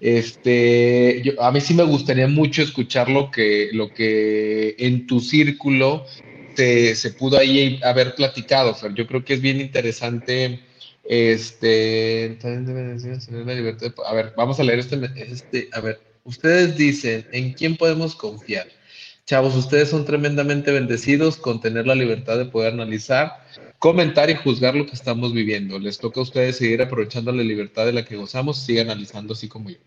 este, yo, a mí sí me gustaría mucho escuchar lo que, lo que en tu círculo se, pudo ahí haber platicado. Fer. Yo creo que es bien interesante. Este, a ver, vamos a leer este, este. A ver, ustedes dicen, ¿en quién podemos confiar? Chavos, ustedes son tremendamente bendecidos con tener la libertad de poder analizar comentar y juzgar lo que estamos viviendo. Les toca a ustedes seguir aprovechando la libertad de la que gozamos, sigue analizando así como yo.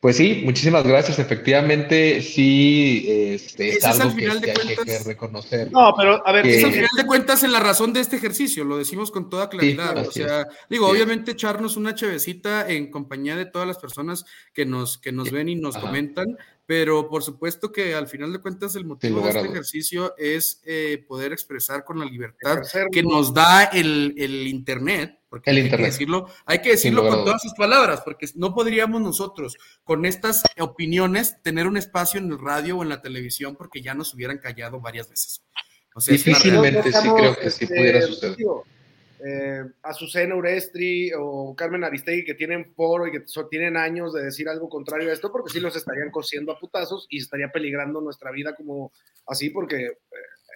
Pues sí, muchísimas gracias. Efectivamente, sí, este, es algo que, hay que reconocer. No, pero a ver, es al final de cuentas en la razón de este ejercicio, lo decimos con toda claridad. o sea, digo, obviamente echarnos una chevecita en compañía de todas las personas que nos, que nos ven y nos comentan, pero por supuesto que al final de cuentas el motivo de este ejercicio es eh, poder expresar con la libertad que nos da el, Internet, porque hay, Que decirlo, hay que decirlo con todas sus palabras, porque no podríamos nosotros con estas opiniones tener un espacio en el radio o en la televisión porque ya nos hubieran callado varias veces. Difícilmente sí creo que sí pudiera este, suceder eh, Azucena Urestri o Carmen Aristegui que tienen foro y que tienen años de decir algo contrario a esto, porque sí los estarían cosiendo a putazos y estaría peligrando nuestra vida como así, porque eh,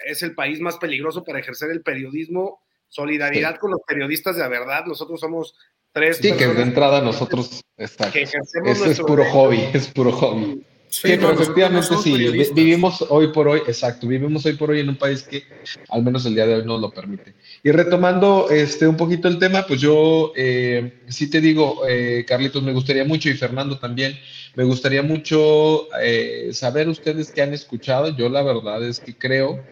es el país más peligroso para ejercer el periodismo. Solidaridad con los periodistas de la verdad. Nosotros somos tres. Sí, que de entrada nosotros está, que es puro hobby, es puro hobby. Sí, pero efectivamente sí, vivimos hoy por hoy, exacto, vivimos hoy por hoy en un país que al menos el día de hoy nos lo permite. Y retomando este un poquito el tema, pues yo eh, sí te digo, eh, Carlitos, me gustaría mucho y Fernando también, me gustaría mucho eh, saber ustedes qué han escuchado. Yo la verdad es que creo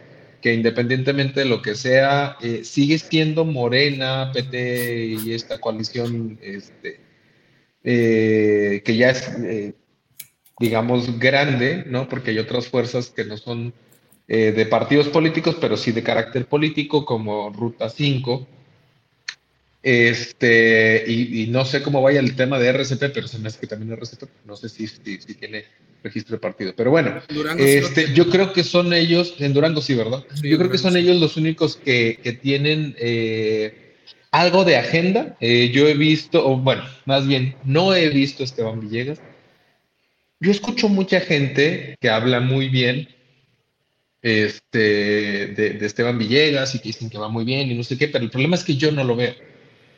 que independientemente de lo que sea, sigue siendo Morena, PT y esta coalición este, que ya es digamos, grande, ¿no? Porque hay otras fuerzas que no son eh, de partidos políticos, pero sí de carácter político, como Ruta 5, Este, y, no sé cómo vaya el tema de RCP, pero se me hace que también RCP, no sé si, si, tiene registro de partido. Pero bueno, este, yo creo que son ellos, en Durango sí, ¿verdad? yo creo que son ellos los únicos que, que tienen eh, algo de agenda. Eh, yo he visto, o bueno, más bien, no he visto a Esteban Villegas. Yo escucho mucha gente que habla muy bien este, de, de, Esteban Villegas y que dicen que va muy bien y no sé qué, pero el problema es que yo no lo veo.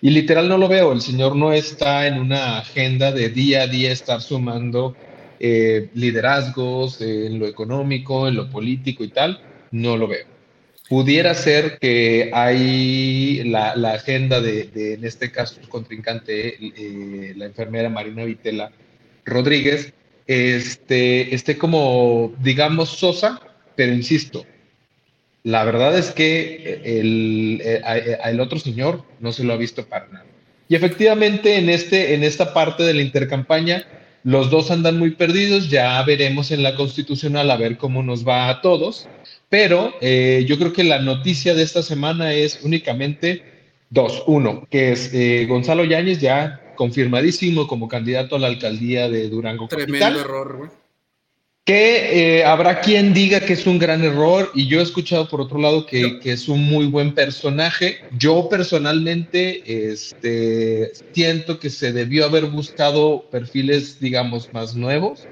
Y literal no lo veo, el señor no está en una agenda de día a día estar sumando eh, liderazgos en lo económico, en lo político y tal, no lo veo. Pudiera ser que hay la, agenda de, en este caso, su contrincante, eh, la enfermera Marina Vitela Rodríguez, este, esté como, digamos, sosa, pero insisto, la verdad es que el, eh, eh, el, otro señor no se lo ha visto para nada. Y efectivamente en, este, en esta parte de la intercampaña, los dos andan muy perdidos, ya veremos en la constitucional a ver cómo nos va a todos, pero eh, yo creo que la noticia de esta semana es únicamente dos. Uno, que es Gonzalo Yáñez ya confirmadísimo como candidato a la alcaldía de Durango. Tremendo error, güey que eh, habrá quien diga que es un gran error y yo he escuchado por otro lado que, es un muy buen personaje. Yo personalmente este, siento que se debió haber buscado perfiles, digamos, más nuevos.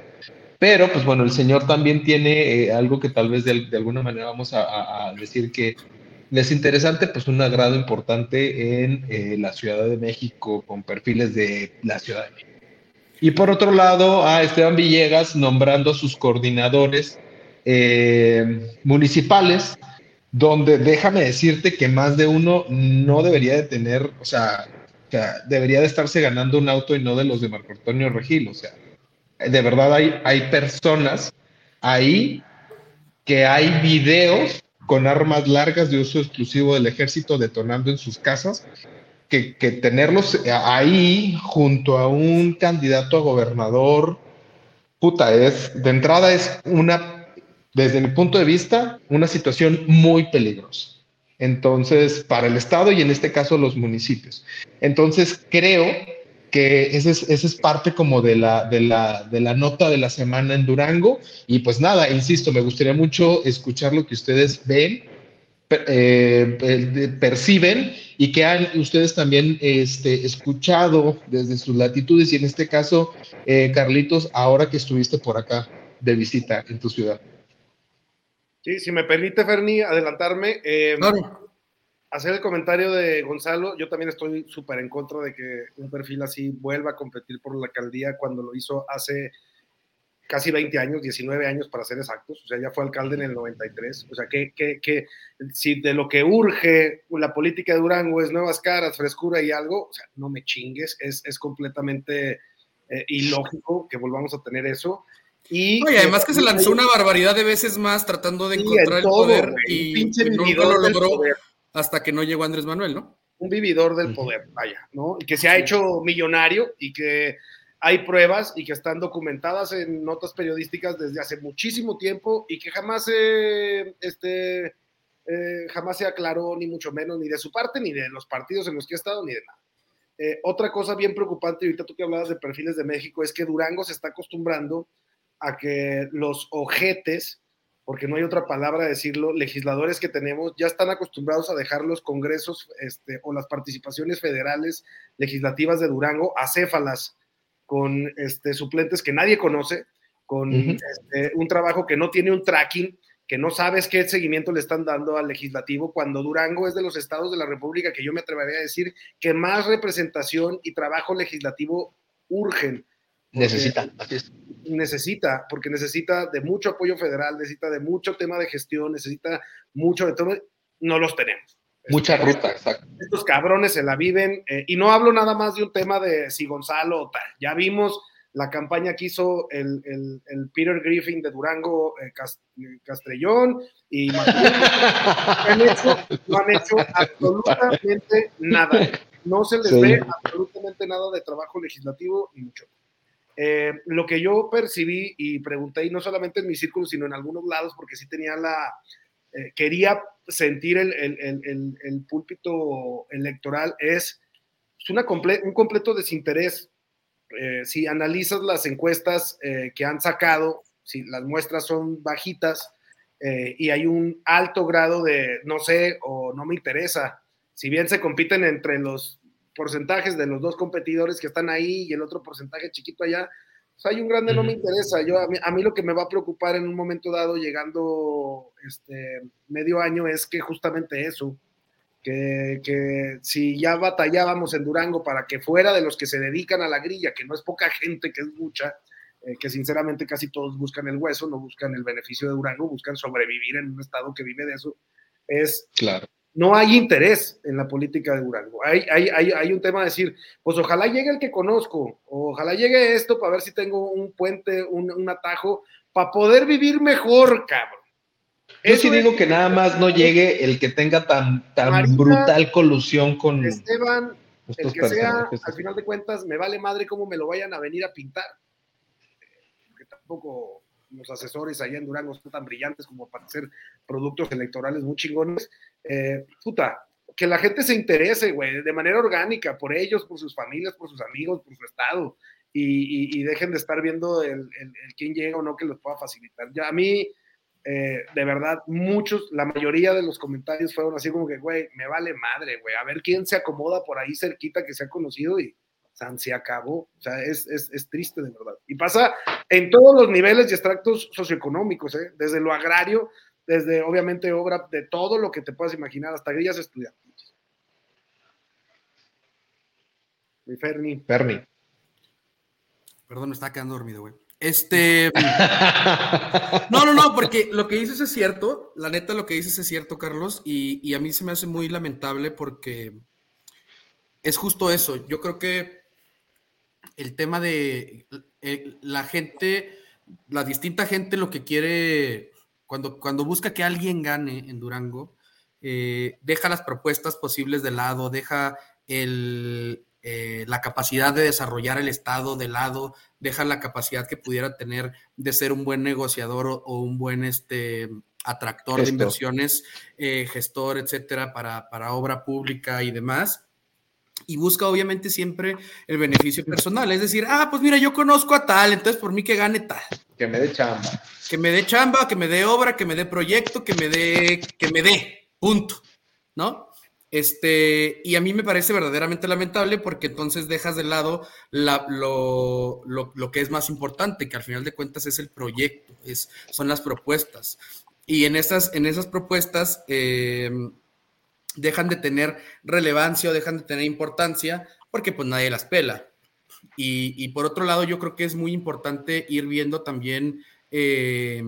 Pero, pues bueno, el señor también tiene eh, algo que tal vez de, alguna manera vamos a, decir que es interesante, pues un agrado importante en eh, la Ciudad de México con perfiles de la Ciudad de México. Y por otro lado, a Esteban Villegas nombrando sus coordinadores eh, municipales, donde déjame decirte que más de uno no debería de tener, o sea, debería de estarse ganando un auto y no de los de Marco Antonio Regil. O sea, de verdad hay, hay personas ahí que hay videos con armas largas de uso exclusivo del ejército detonando en sus casas que, tenerlos ahí junto a un candidato a gobernador, puta, es, de entrada es una, desde mi punto de vista, una situación muy peligrosa. Entonces, para el Estado y en este caso los municipios. Entonces, creo que esa es, es parte como de la, de, la, de la nota de la semana en Durango. Y pues nada, insisto, me gustaría mucho escuchar lo que ustedes ven, eh, perciben y que han ustedes también este, escuchado desde sus latitudes y en este caso, eh, Carlitos, ahora que estuviste por acá de visita en tu ciudad. Sí, si me permite, Ferni, adelantarme. Eh, hacer el comentario de Gonzalo, yo también estoy súper en contra de que un perfil así vuelva a competir por la alcaldía cuando lo hizo hace casi 20 años, 19 años para ser exactos, o sea, ya fue alcalde en el 93, o sea, que, que, que si de lo que urge la política de Durango es nuevas caras, frescura y algo, o sea, no me chingues, es, es completamente eh, ilógico que volvamos a tener eso. Y Oye, además que se lanzó una barbaridad de veces más tratando de encontrar el poder y, no lo logró hasta que no llegó Andrés Manuel, ¿no? Un vividor del poder, vaya, ¿no? Y que se ha hecho millonario y que hay pruebas y que están documentadas en notas periodísticas desde hace muchísimo tiempo y que jamás se, este, eh, jamás se aclaró, ni mucho menos, ni de su parte, ni de los partidos en los que ha estado, ni de nada. Eh, otra cosa bien preocupante, ahorita tú que hablabas de perfiles de México, es que Durango se está acostumbrando a que los ojetes, porque no hay otra palabra a decirlo, legisladores que tenemos ya están acostumbrados a dejar los congresos este, o las participaciones federales legislativas de Durango acéfalas con este, suplentes que nadie conoce, con este, un trabajo que no tiene un tracking, que no sabes qué seguimiento le están dando al legislativo, cuando Durango es de los estados de la República que yo me atrevería a decir que más representación y trabajo legislativo urgen. Necesita, Necesita, porque necesita de mucho apoyo federal, necesita de mucho tema de gestión, necesita mucho de todo, no los tenemos. Mucha ruta, exacto. Estos cabrones se la viven, eh, y no hablo nada más de un tema de si Gonzalo o tal. Ya vimos la campaña que hizo el, Peter Griffin de Durango eh, Castrellón y han, hecho, no han hecho absolutamente nada. No se les ve absolutamente nada de trabajo legislativo ni mucho. Eh, lo que yo percibí y pregunté, y no solamente en mi círculo, sino en algunos lados, porque sí tenía la, quería sentir el, el, el, púlpito electoral es es una un completo desinterés. Eh, si analizas las encuestas eh, que han sacado, si las muestras son bajitas eh, y hay un alto grado de no sé o no me interesa, si bien se compiten entre los porcentajes de los dos competidores que están ahí y el otro porcentaje chiquito allá, pues hay un grande no me interesa. Yo, a mí, a mí, lo que me va a preocupar en un momento dado, llegando este medio año, es que justamente eso, que, que, si ya batallábamos en Durango para que fuera de los que se dedican a la grilla, que no es poca gente, que es mucha, eh, que sinceramente casi todos buscan el hueso, no buscan el beneficio de Durango, buscan sobrevivir en un estado que vive de eso, es claro no hay interés en la política de Durango. Hay, hay, hay, hay, un tema de decir, pues ojalá llegue el que conozco, ojalá llegue esto para ver si tengo un puente, un, atajo, para poder vivir mejor, cabrón. Yo sí digo que nada más no llegue el que tenga tan, tan brutal colusión con Esteban, el que sea, al final de cuentas, me vale madre cómo me lo vayan a venir a pintar. Porque tampoco los asesores allá en Durango son tan brillantes como para hacer productos electorales muy chingones. Eh, puta, que la gente se interese, güey, de manera orgánica, por ellos, por sus familias, por sus amigos, por su estado, y, dejen de estar viendo el, quién llega o no que los pueda facilitar. Ya a mí, eh, de verdad, muchos, la mayoría de los comentarios fueron así como que, güey, me vale madre, güey, a ver quién se acomoda por ahí cerquita que se ha conocido y se acabó. O sea, es, es, triste de verdad. Y pasa en todos los niveles y extractos socioeconómicos, ¿eh? desde lo agrario, desde obviamente obra de todo lo que te puedas imaginar, hasta grillas estudiantes. Mi Ferni. Ferni. Perdón, me está quedando dormido, güey. Este. no, no, no, porque lo que dices es cierto. La neta, lo que dices es cierto, Carlos. Y, y a mí se me hace muy lamentable porque es justo eso. Yo creo que el tema de eh, la gente, la distinta gente lo que quiere, cuando, cuando busca que alguien gane en Durango, eh, deja las propuestas posibles de lado, deja el, eh, la capacidad de desarrollar el Estado de lado, deja la capacidad que pudiera tener de ser un buen negociador o, un buen este, atractor de inversiones, gestor, etcétera, para, para obra pública y demás y busca obviamente siempre el beneficio personal. Es decir, ah, pues mira, yo conozco a tal, entonces por mí que gane tal. Que me dé chamba. Que me dé chamba, que me dé obra, que me dé proyecto, que me dé, que me dé, punto. ¿No? Este, y a mí me parece verdaderamente lamentable porque entonces dejas de lado lo, que es más importante, que al final de cuentas es el proyecto, es, son las propuestas. Y en esas, en esas propuestas, eh, dejan de tener relevancia o dejan de tener importancia porque pues nadie las pela. Y, por otro lado, yo creo que es muy importante ir viendo también eh,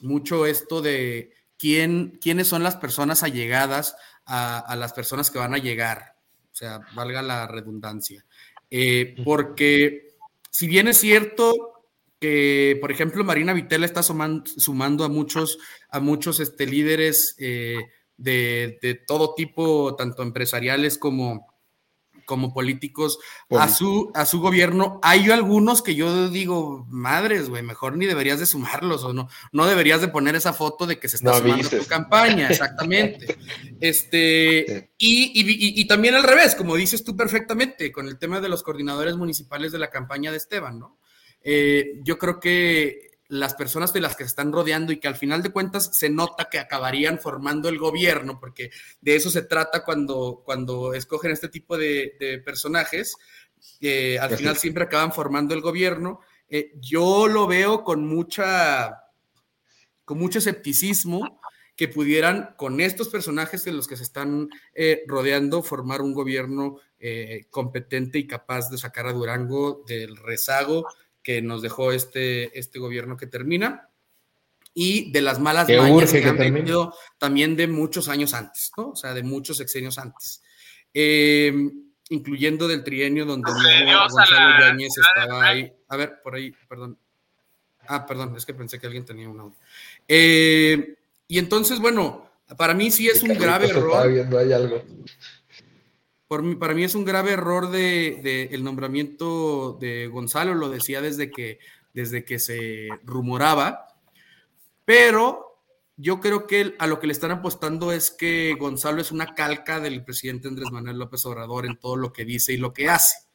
mucho esto de quién, quiénes son las personas allegadas a, las personas que van a llegar. O sea, valga la redundancia. Eh, porque si bien es cierto que, por ejemplo, Marina Vitela está sumando, a muchos, a muchos este, líderes eh, de, todo tipo, tanto empresariales como, como políticos, a su, a su gobierno. Hay algunos que yo digo, madres, güey, mejor ni deberías de sumarlos o no, no deberías de poner esa foto de que se está sumando tu campaña, exactamente. este, y, y, también al revés, como dices tú perfectamente, con el tema de los coordinadores municipales de la campaña de Esteban, ¿no? Eh, yo creo que las personas de las que se están rodeando y que al final de cuentas se nota que acabarían formando el gobierno, porque de eso se trata cuando, cuando escogen este tipo de, personajes, que al final siempre acaban formando el gobierno. Eh, yo lo veo con mucha, con mucho escepticismo que pudieran con estos personajes de los que se están eh, rodeando formar un gobierno eh, competente y capaz de sacar a Durango del rezago que nos dejó este, este gobierno que termina y de las malas mañas que, han venido también de muchos años antes, ¿no? O sea, de muchos sexenios antes. Eh, incluyendo del trienio donde Gonzalo Yáñez estaba ahí. A ver, por ahí, perdón. Ah, perdón, es que pensé que alguien tenía un audio. Eh, y entonces, bueno, para mí sí es un grave error. Viendo, hay algo para mí es un grave error de, el nombramiento de Gonzalo, lo decía desde que, desde que se rumoraba, pero yo creo que a lo que le están apostando es que Gonzalo es una calca del presidente Andrés Manuel López Obrador en todo lo que dice y lo que hace.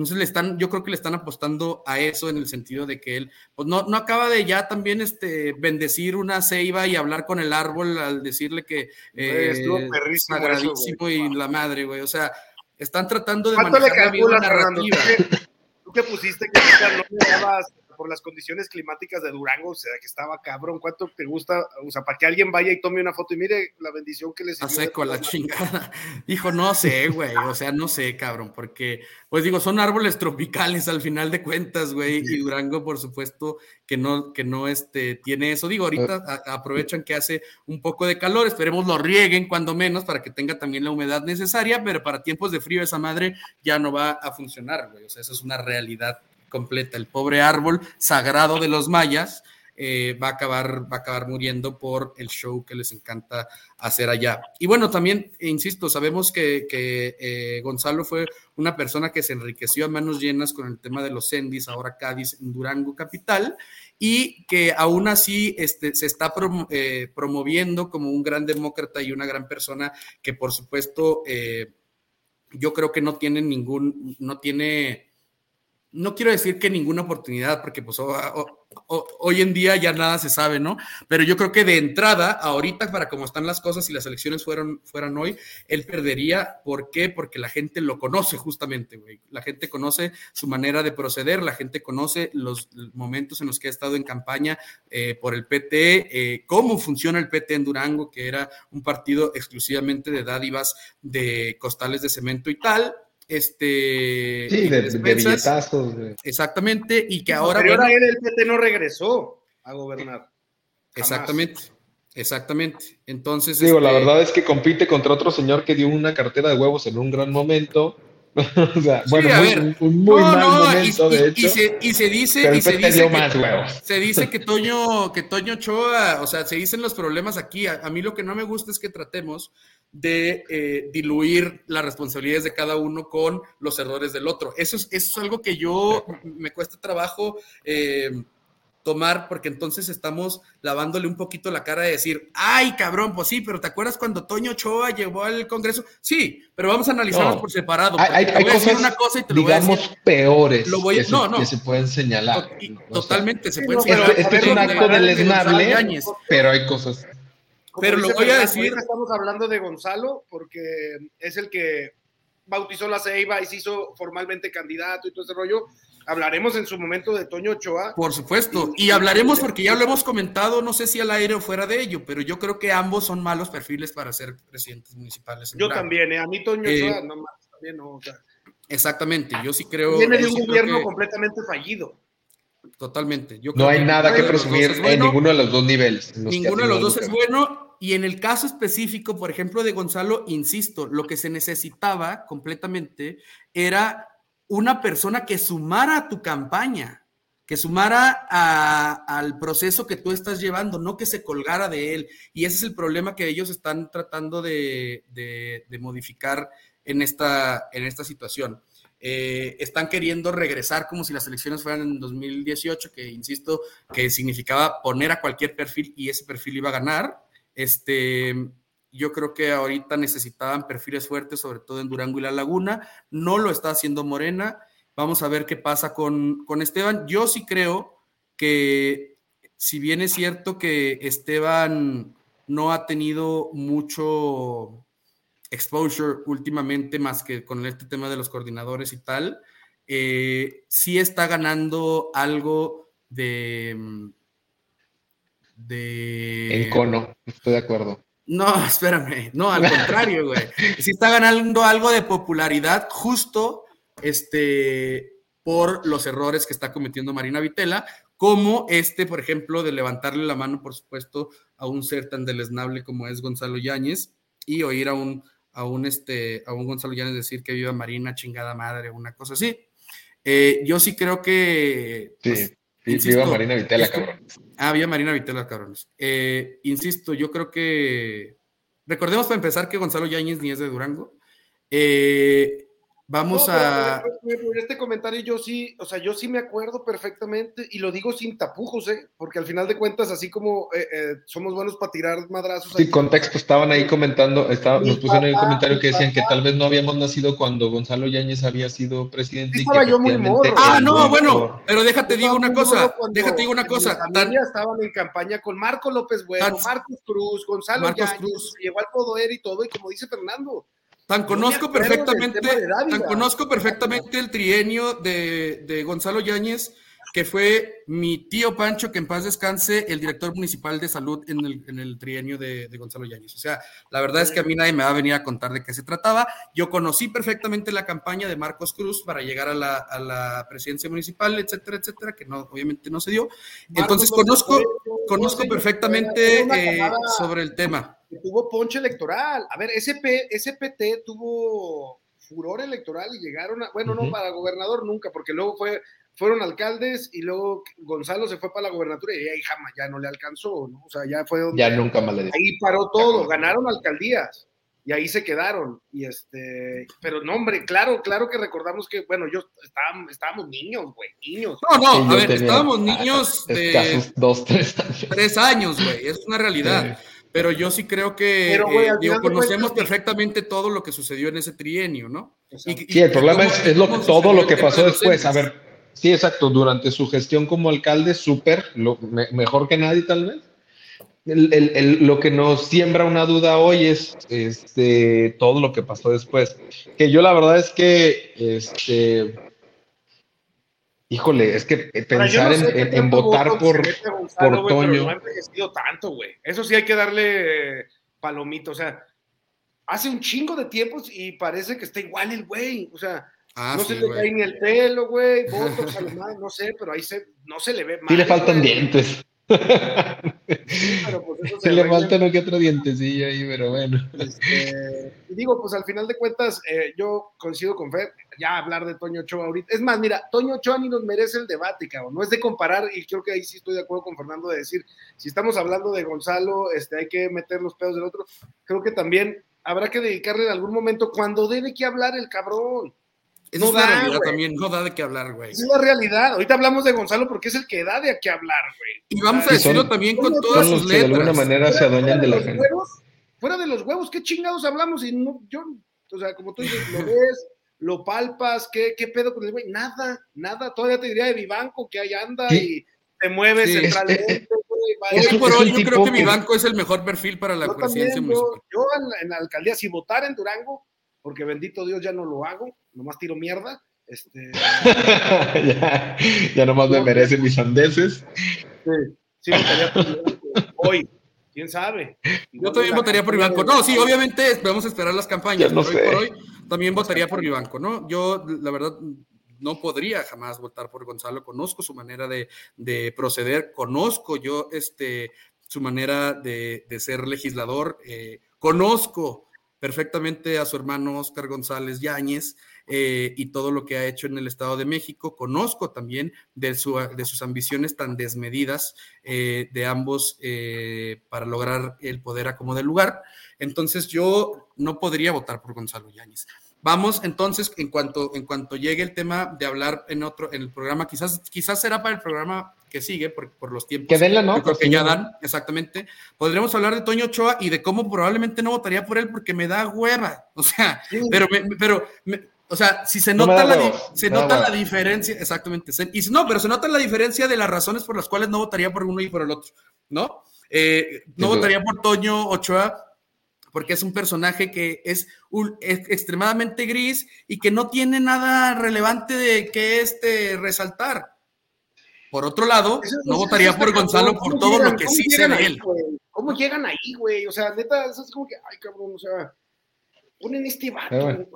Entonces le están, yo creo que le están apostando a eso en el sentido de que él, pues no, no acaba de ya también este bendecir una ceiba y hablar con el árbol al decirle que eh, es sagradísimo y la madre, güey. O sea, están tratando de manejar la narrativa. Tú que pusiste que no me dabas por las condiciones climáticas de Durango, o sea, que estaba cabrón. ¿Cuánto te gusta? O sea, para que alguien vaya y tome una foto y mire la bendición que les A seco, la chingada. Hijo, no sé, güey. O sea, no sé, cabrón, porque, pues digo, son árboles tropicales al final de cuentas, güey. Y Durango, por supuesto, que no, que no este, tiene eso. Digo, ahorita aprovechan que hace un poco de calor, esperemos lo rieguen cuando menos para que tenga también la humedad necesaria, pero para tiempos de frío esa madre ya no va a funcionar, güey. O sea, eso es una realidad completa. El pobre árbol sagrado de los mayas eh, va, a acabar, va a acabar muriendo por el show que les encanta hacer allá. Y bueno, también, insisto, sabemos que, eh, Gonzalo fue una persona que se enriqueció a manos llenas con el tema de los Endis, ahora Cádiz en Durango Capital, y que aún así este, se está eh, promoviendo como un gran demócrata y una gran persona que por supuesto yo creo que no tiene ningún, no tiene no quiero decir que ninguna oportunidad, porque pues hoy en día ya nada se sabe, ¿no? Pero yo creo que de entrada, ahorita para cómo están las cosas y las elecciones fueron, fueran hoy, él perdería. ¿Por qué? Porque la gente lo conoce justamente, güey. La gente conoce su manera de proceder, la gente conoce los momentos en los que ha estado en campaña eh, por el PT, eh, cómo funciona el PT en Durango, que era un partido exclusivamente de dádivas de costales de cemento y tal este sí, de, exactamente y que ahora pero ahora el PT no regresó a gobernar exactamente exactamente. Entonces digo la este verdad es que compite contra otro señor que dio una cartera de huevos en un gran momento o sea, bueno, un, muy mal momento, y, de hecho. Y se, y se dice, y se dice, que, se dice que Toño, que Toño Choa, o sea, se dicen los problemas aquí. A, a, mí lo que no me gusta es que tratemos de eh, diluir las responsabilidades de cada uno con los errores del otro. Eso es, eso es algo que yo me cuesta trabajo eh, tomar porque entonces estamos lavándole un poquito la cara de decir, ay cabrón, pues sí, pero ¿te acuerdas cuando Toño Choa llevó al Congreso? Sí, pero vamos a analizarlos por separado. Hay, hay cosas, una cosa y te lo digamos, voy a decir. peores lo voy a, que, no, no. que se pueden señalar. Totalmente, se pueden señalar. Este, es un acto deleznable, pero hay cosas pero lo voy a decir. Estamos hablando de Gonzalo porque es el que bautizó la Ceiba y se hizo formalmente candidato y todo ese rollo. Hablaremos en su momento de Toño Ochoa. Por supuesto. Y, hablaremos porque ya lo hemos comentado, no sé si al aire o fuera de ello, pero yo creo que ambos son malos perfiles para ser presidentes municipales. Yo también, ¿eh? a mí Toño eh, Ochoa no más, también no. exactamente, yo sí creo. Viene de un gobierno completamente fallido. Totalmente. no hay nada que presumir en ninguno de los dos niveles. Ninguno de los dos es bueno. Y en el caso específico, por ejemplo, de Gonzalo, insisto, lo que se necesitaba completamente era una persona que sumara a tu campaña, que sumara al proceso que tú estás llevando, no que se colgara de él. Y ese es el problema que ellos están tratando de, modificar en esta, en esta situación. Eh, están queriendo regresar como si las elecciones fueran en 2018, que insisto, que significaba poner a cualquier perfil y ese perfil iba a ganar. Este, yo creo que ahorita necesitaban perfiles fuertes, sobre todo en Durango y La Laguna. No lo está haciendo Morena. Vamos a ver qué pasa con, con Esteban. Yo sí creo que, si bien es cierto que Esteban no ha tenido mucho exposure últimamente, más que con este tema de los coordinadores y tal, eh, sí está ganando algo de... Mm, de... En cono, estoy de acuerdo. No, espérame, no, al contrario, güey. Sí está ganando algo de popularidad justo este, por los errores que está cometiendo Marina Vitela, como este, por ejemplo, de levantarle la mano, por supuesto, a un ser tan deleznable como es Gonzalo Yáñez y oír a un a un, este, a un Gonzalo Llanes decir que viva Marina, chingada madre, una cosa así. Eh, yo sí creo que. Sí, pues, viva Marina Vitela, cabrón. Ah, viva Marina Vitela, cabrones. Eh, insisto, yo creo que. Recordemos para empezar que Gonzalo Yáñez ni es de Durango. Eh, Vamos a. En este comentario yo sí, o sea, yo sí me acuerdo perfectamente y lo digo sin tapujos, ¿eh? Porque al final de cuentas, así como eh, eh, somos buenos para tirar madrazos. Sí, contexto, estaban ahí comentando, estaba, nos pusieron ahí un comentario que decían que tal vez no habíamos nacido cuando Gonzalo Yáñez había sido presidente. Sí, estaba yo muy morro. Ah, no, bueno, pero déjate digo una cosa, déjate digo una cosa. También estaban en campaña con Marco López Bueno, Marcos Cruz, Gonzalo Marcos Yáñez, Cruz. llegó al poder y todo, y como dice Fernando, Tan conozco perfectamente, tan conozco perfectamente el trienio de, de, Gonzalo Yáñez, que fue mi tío Pancho, que en paz descanse, el director municipal de salud en el, en el trienio de, de, Gonzalo Yáñez. O sea, la verdad es que a mí nadie me va a venir a contar de qué se trataba. Yo conocí perfectamente la campaña de Marcos Cruz para llegar a la, a la presidencia municipal, etcétera, etcétera, que no, obviamente no se dio. Entonces conozco, conozco perfectamente eh, sobre el tema tuvo ponche electoral. A ver, SP, SPT tuvo furor electoral y llegaron a, bueno, no para gobernador nunca, porque luego fue, fueron alcaldes y luego Gonzalo se fue para la gobernatura y ahí jamás ya no le alcanzó, ¿no? O sea, ya fue donde, ya nunca más le Ahí paró todo, ganaron alcaldías y ahí se quedaron. Y este, pero no, hombre, claro, claro que recordamos que, bueno, yo estábamos, estábamos niños, güey, niños. No, no, a ver, estábamos niños de dos, tres años. Tres años, güey, es una realidad. Pero yo sí creo que eh, conocemos perfectamente todo lo que sucedió en ese trienio, ¿no? sí, el problema es, lo, todo lo que pasó después. A ver, sí, exacto, durante su gestión como alcalde, súper, mejor que nadie tal vez. lo que nos siembra una duda hoy es este, todo lo que pasó después. Que yo la verdad es que este, Híjole, es que pensar en, votar por, por Toño. No ha envejecido tanto, güey. Eso sí hay que darle palomito. O sea, hace un chingo de tiempos y parece que está igual el güey. O sea, ah, no se le cae ni el pelo, güey. Votos, no sé, pero ahí se, no se le ve mal. Sí le faltan dientes. Pues, se, le falta no que otro dientecillo ahí, pero bueno. Este, y digo, pues al final de cuentas, eh, yo coincido con Fer, ya hablar de Toño Ochoa ahorita. Es más, mira, Toño Ochoa ni nos merece el debate, cabrón. No es de comparar, y creo que ahí sí estoy de acuerdo con Fernando de decir, si estamos hablando de Gonzalo, este, hay que meter los pedos del otro. Creo que también habrá que dedicarle en algún momento cuando debe que hablar el cabrón. Esa no es da, realidad también, no da de qué hablar, güey. Es la realidad. Ahorita hablamos de Gonzalo porque es el que da de qué hablar, güey. Y vamos a decirlo también con todas sus letras. de alguna manera se adueñan de la gente. fuera de los huevos, ¿qué chingados hablamos? Y no, yo, o sea, como tú dices, lo ves, lo palpas, ¿qué, qué pedo con el güey? Nada, nada. Todavía te diría de Vivanco que ahí anda y te mueves sí, centralmente. hoy por hoy yo creo que Vivanco es el mejor perfil para la presidencia municipal. Yo, en, en la alcaldía, si votara en Durango, porque bendito Dios ya no lo hago, nomás tiro mierda. Este... ya, ya nomás me merecen mis andeses. Sí, sí votaría por hoy. ¿Quién sabe? Yo también votaría por Ibanco. No, sí, obviamente vamos a esperar las campañas. No hoy por hoy también votaría por Ibanco, ¿no? Yo, la verdad, no podría jamás votar por Gonzalo. Conozco su manera de, de proceder, conozco yo este, su manera de, de ser legislador, eh, conozco perfectamente a su hermano Oscar González Yáñez eh, y todo lo que ha hecho en el Estado de México. Conozco también de, su, de sus ambiciones tan desmedidas eh, de ambos eh, para lograr el poder a como del lugar. Entonces yo no podría votar por Gonzalo Yáñez. Vamos entonces, en cuanto, en cuanto llegue el tema de hablar en otro, en el programa, quizás, quizás será para el programa que sigue, por, por los tiempos que, den la nota, que ya dan, exactamente. Podremos hablar de Toño Ochoa y de cómo probablemente no votaría por él porque me da hueva. O sea, pero, pero o sea, si se nota, la, se nota la diferencia, exactamente. y no, pero se nota la diferencia de las razones por las cuales no votaría por uno y por el otro, ¿no? Eh, no votaría por Toño Ochoa porque es un personaje que es, un, extremadamente gris y que no tiene nada relevante de que este resaltar. Por otro lado, no votaría por Gonzalo por todo lo que sí sé de él. ¿Cómo llegan ahí, güey? O sea, neta, es como que, ay, cabrón, o sea, ponen este vato.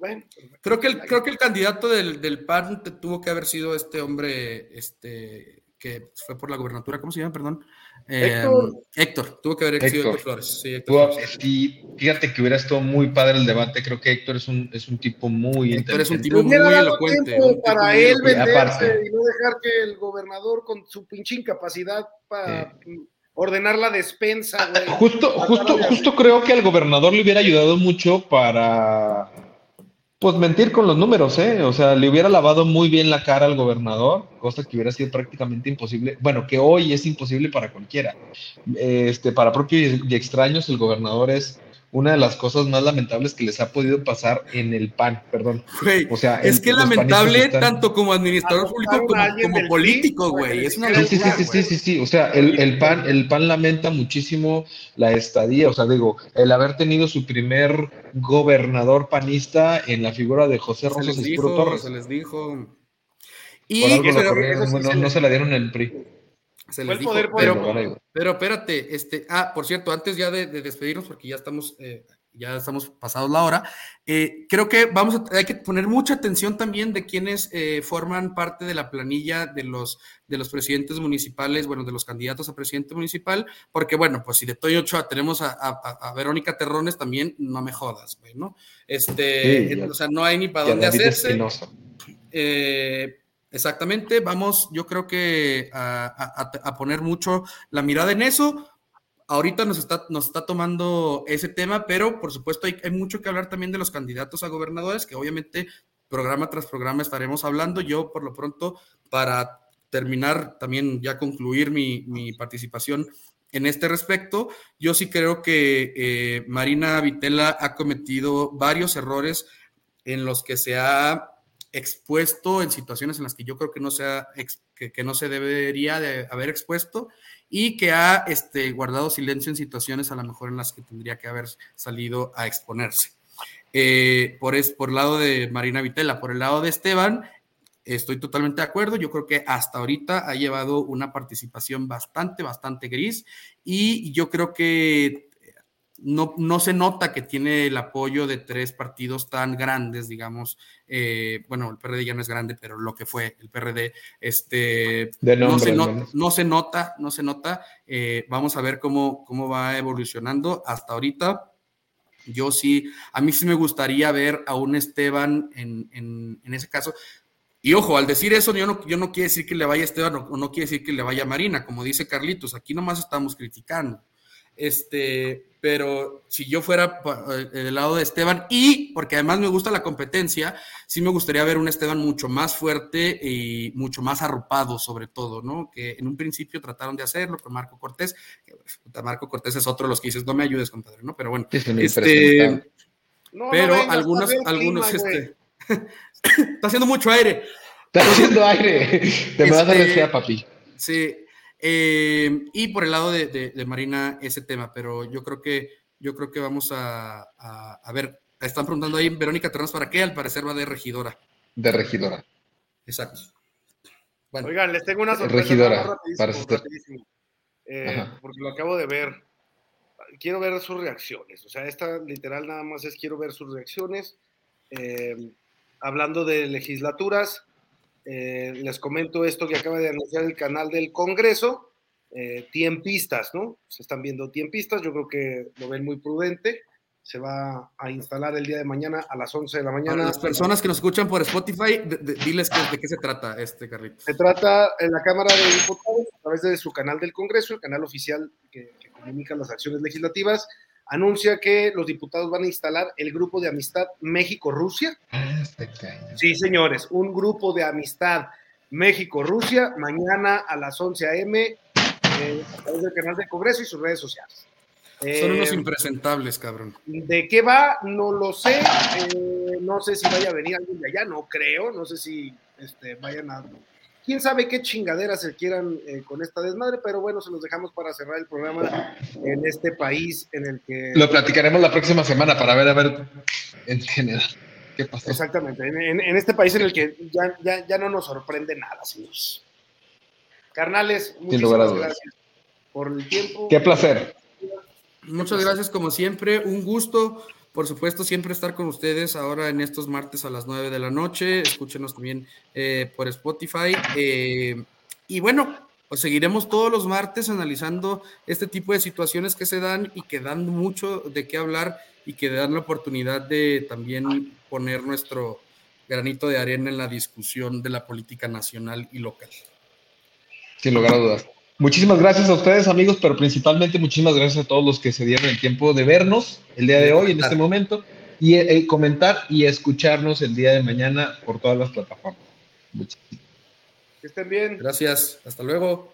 Bueno. creo, que el, creo que el candidato del, del PAN tuvo que haber sido este hombre, este, que fue por la gobernatura, ¿cómo se llama? Perdón. Héctor. Eh, Héctor, tuvo que haber sido Héctor Flores. Sí, Héctor Y fíjate que hubiera estado muy padre el debate. Creo que Héctor es un, es un tipo muy Héctor es un tipo muy elocuente. Para él venderse y no dejar que el gobernador con su pinche incapacidad para ordenar la despensa. justo, justo, justo creo que al gobernador le hubiera ayudado mucho para Pues mentir con los números, ¿eh? O sea, le hubiera lavado muy bien la cara al gobernador, cosa que hubiera sido prácticamente imposible. Bueno, que hoy es imposible para cualquiera. Este, para propios y extraños, el gobernador es una de las cosas más lamentables que les ha podido pasar en el PAN, perdón. o sea, es que lamentable tanto como administrador público como, político, güey. Es una sí, sí, sí, sí, sí, sí, O sea, el, el, PAN, el PAN lamenta muchísimo la estadía, o sea, digo, el haber tenido su primer gobernador panista en la figura de José Rosas Espuro Torres. Se les dijo. Y no, se la dieron el PRI. Se les dijo, pero, pero, espérate, este, ah, por cierto, antes ya de, despedirnos, porque ya estamos, eh, ya estamos pasados la hora, eh, creo que vamos a, hay que poner mucha atención también de quienes eh, forman parte de la planilla de los, de los presidentes municipales, bueno, de los candidatos a presidente municipal, porque bueno, pues si de Toyo Ochoa tenemos a, Verónica Terrones, también no me jodas, güey, ¿no? Este, o sea, no hay ni para dónde hacerse. Eh, Exactamente, vamos, yo creo que a, poner mucho la mirada en eso. Ahorita nos está, nos está tomando ese tema, pero por supuesto hay, mucho que hablar también de los candidatos a gobernadores, que obviamente programa tras programa estaremos hablando. Yo por lo pronto, para terminar, también ya concluir mi, participación en este respecto, yo sí creo que eh, Marina Vitela ha cometido varios errores en los que se ha expuesto en situaciones en las que yo creo que no, sea, que, no se debería de haber expuesto y que ha este, guardado silencio en situaciones a lo mejor en las que tendría que haber salido a exponerse. Eh, por, es, por lado de Marina Vitela, por el lado de Esteban, estoy totalmente de acuerdo. Yo creo que hasta ahorita ha llevado una participación bastante, bastante gris y yo creo que no, no, se nota que tiene el apoyo de tres partidos tan grandes, digamos. Eh, bueno, el PRD ya no es grande, pero lo que fue el PRD, este, no, se no, se nota, no se nota. Eh, vamos a ver cómo, cómo va evolucionando hasta ahorita. Yo sí, a mí sí me gustaría ver a un Esteban en, en, ese caso. Y ojo, al decir eso, yo no, yo no quiere decir que le vaya a Esteban o no quiere decir que le vaya a Marina, como dice Carlitos, aquí nomás estamos criticando. Este, pero si yo fuera eh, del lado de Esteban, y porque además me gusta la competencia, sí me gustaría ver un Esteban mucho más fuerte y mucho más arropado, sobre todo, ¿no? Que en un principio trataron de hacerlo con Marco Cortés. Marco Cortés es otro de los que dices, no me ayudes, compadre, ¿no? Pero bueno, este, pero algunos, algunos, este, está haciendo mucho aire. Está haciendo aire. Te me vas a decir, este, papi. Sí, eh, y por el lado de, Marina, ese tema, pero yo creo que, yo creo que vamos a, a, ver, están preguntando ahí, Verónica Terranos, ¿para qué? Al parecer va de regidora. De regidora. Exacto. Bueno. Oigan, les tengo una sorpresa. Regidora, para eh, porque lo acabo de ver. Quiero ver sus reacciones. O sea, esta literal nada más es quiero ver sus reacciones. Eh, hablando de legislaturas, eh, les comento esto que acaba de anunciar el canal del Congreso, eh, tiempistas, ¿no? Se están viendo tiempistas, yo creo que lo ven muy prudente. Se va a instalar el día de mañana a las 11 de la mañana. A las personas que nos escuchan por Spotify, diles de qué se trata este, Carlitos. Se trata en la Cámara de Diputados, a través de su canal del Congreso, el canal oficial que, que comunica las acciones legislativas, anuncia que los diputados van a instalar el grupo de amistad México-Rusia. Ah, sí, señores, un grupo de amistad México-Rusia mañana a las 11 a.m. Eh, a través del canal del Congreso y sus redes sociales. Son unos eh, impresentables, cabrón. ¿De qué va? No lo sé. Eh, no sé si vaya a venir alguien de allá, no creo. No sé si este, vayan a quién sabe qué chingaderas se quieran eh, con esta desmadre, pero bueno, se los dejamos para cerrar el programa en este país en el que... Lo platicaremos la próxima semana para ver, a ver, en general, qué pasa. Exactamente, en, este país en el que ya, ya, no nos sorprende nada, señores. Carnales, muchísimas gracias por el tiempo. Qué placer. Muchas gracias como siempre, un gusto. Por supuesto, siempre estar con ustedes ahora en estos martes a las 9 de la noche. Escúchenos también eh, por Spotify. Eh, y bueno, pues seguiremos todos los martes analizando este tipo de situaciones que se dan y que dan mucho de qué hablar y que dan la oportunidad de también poner nuestro granito de arena en la discusión de la política nacional y local. Sin lugar a dudas. Muchísimas gracias a ustedes, amigos, pero principalmente muchísimas gracias a todos los que se dieron el tiempo de vernos el día de hoy, en este momento, y eh, eh, comentar y escucharnos el día de mañana por todas las plataformas. Muchísimas. Que estén bien. Gracias. Hasta luego.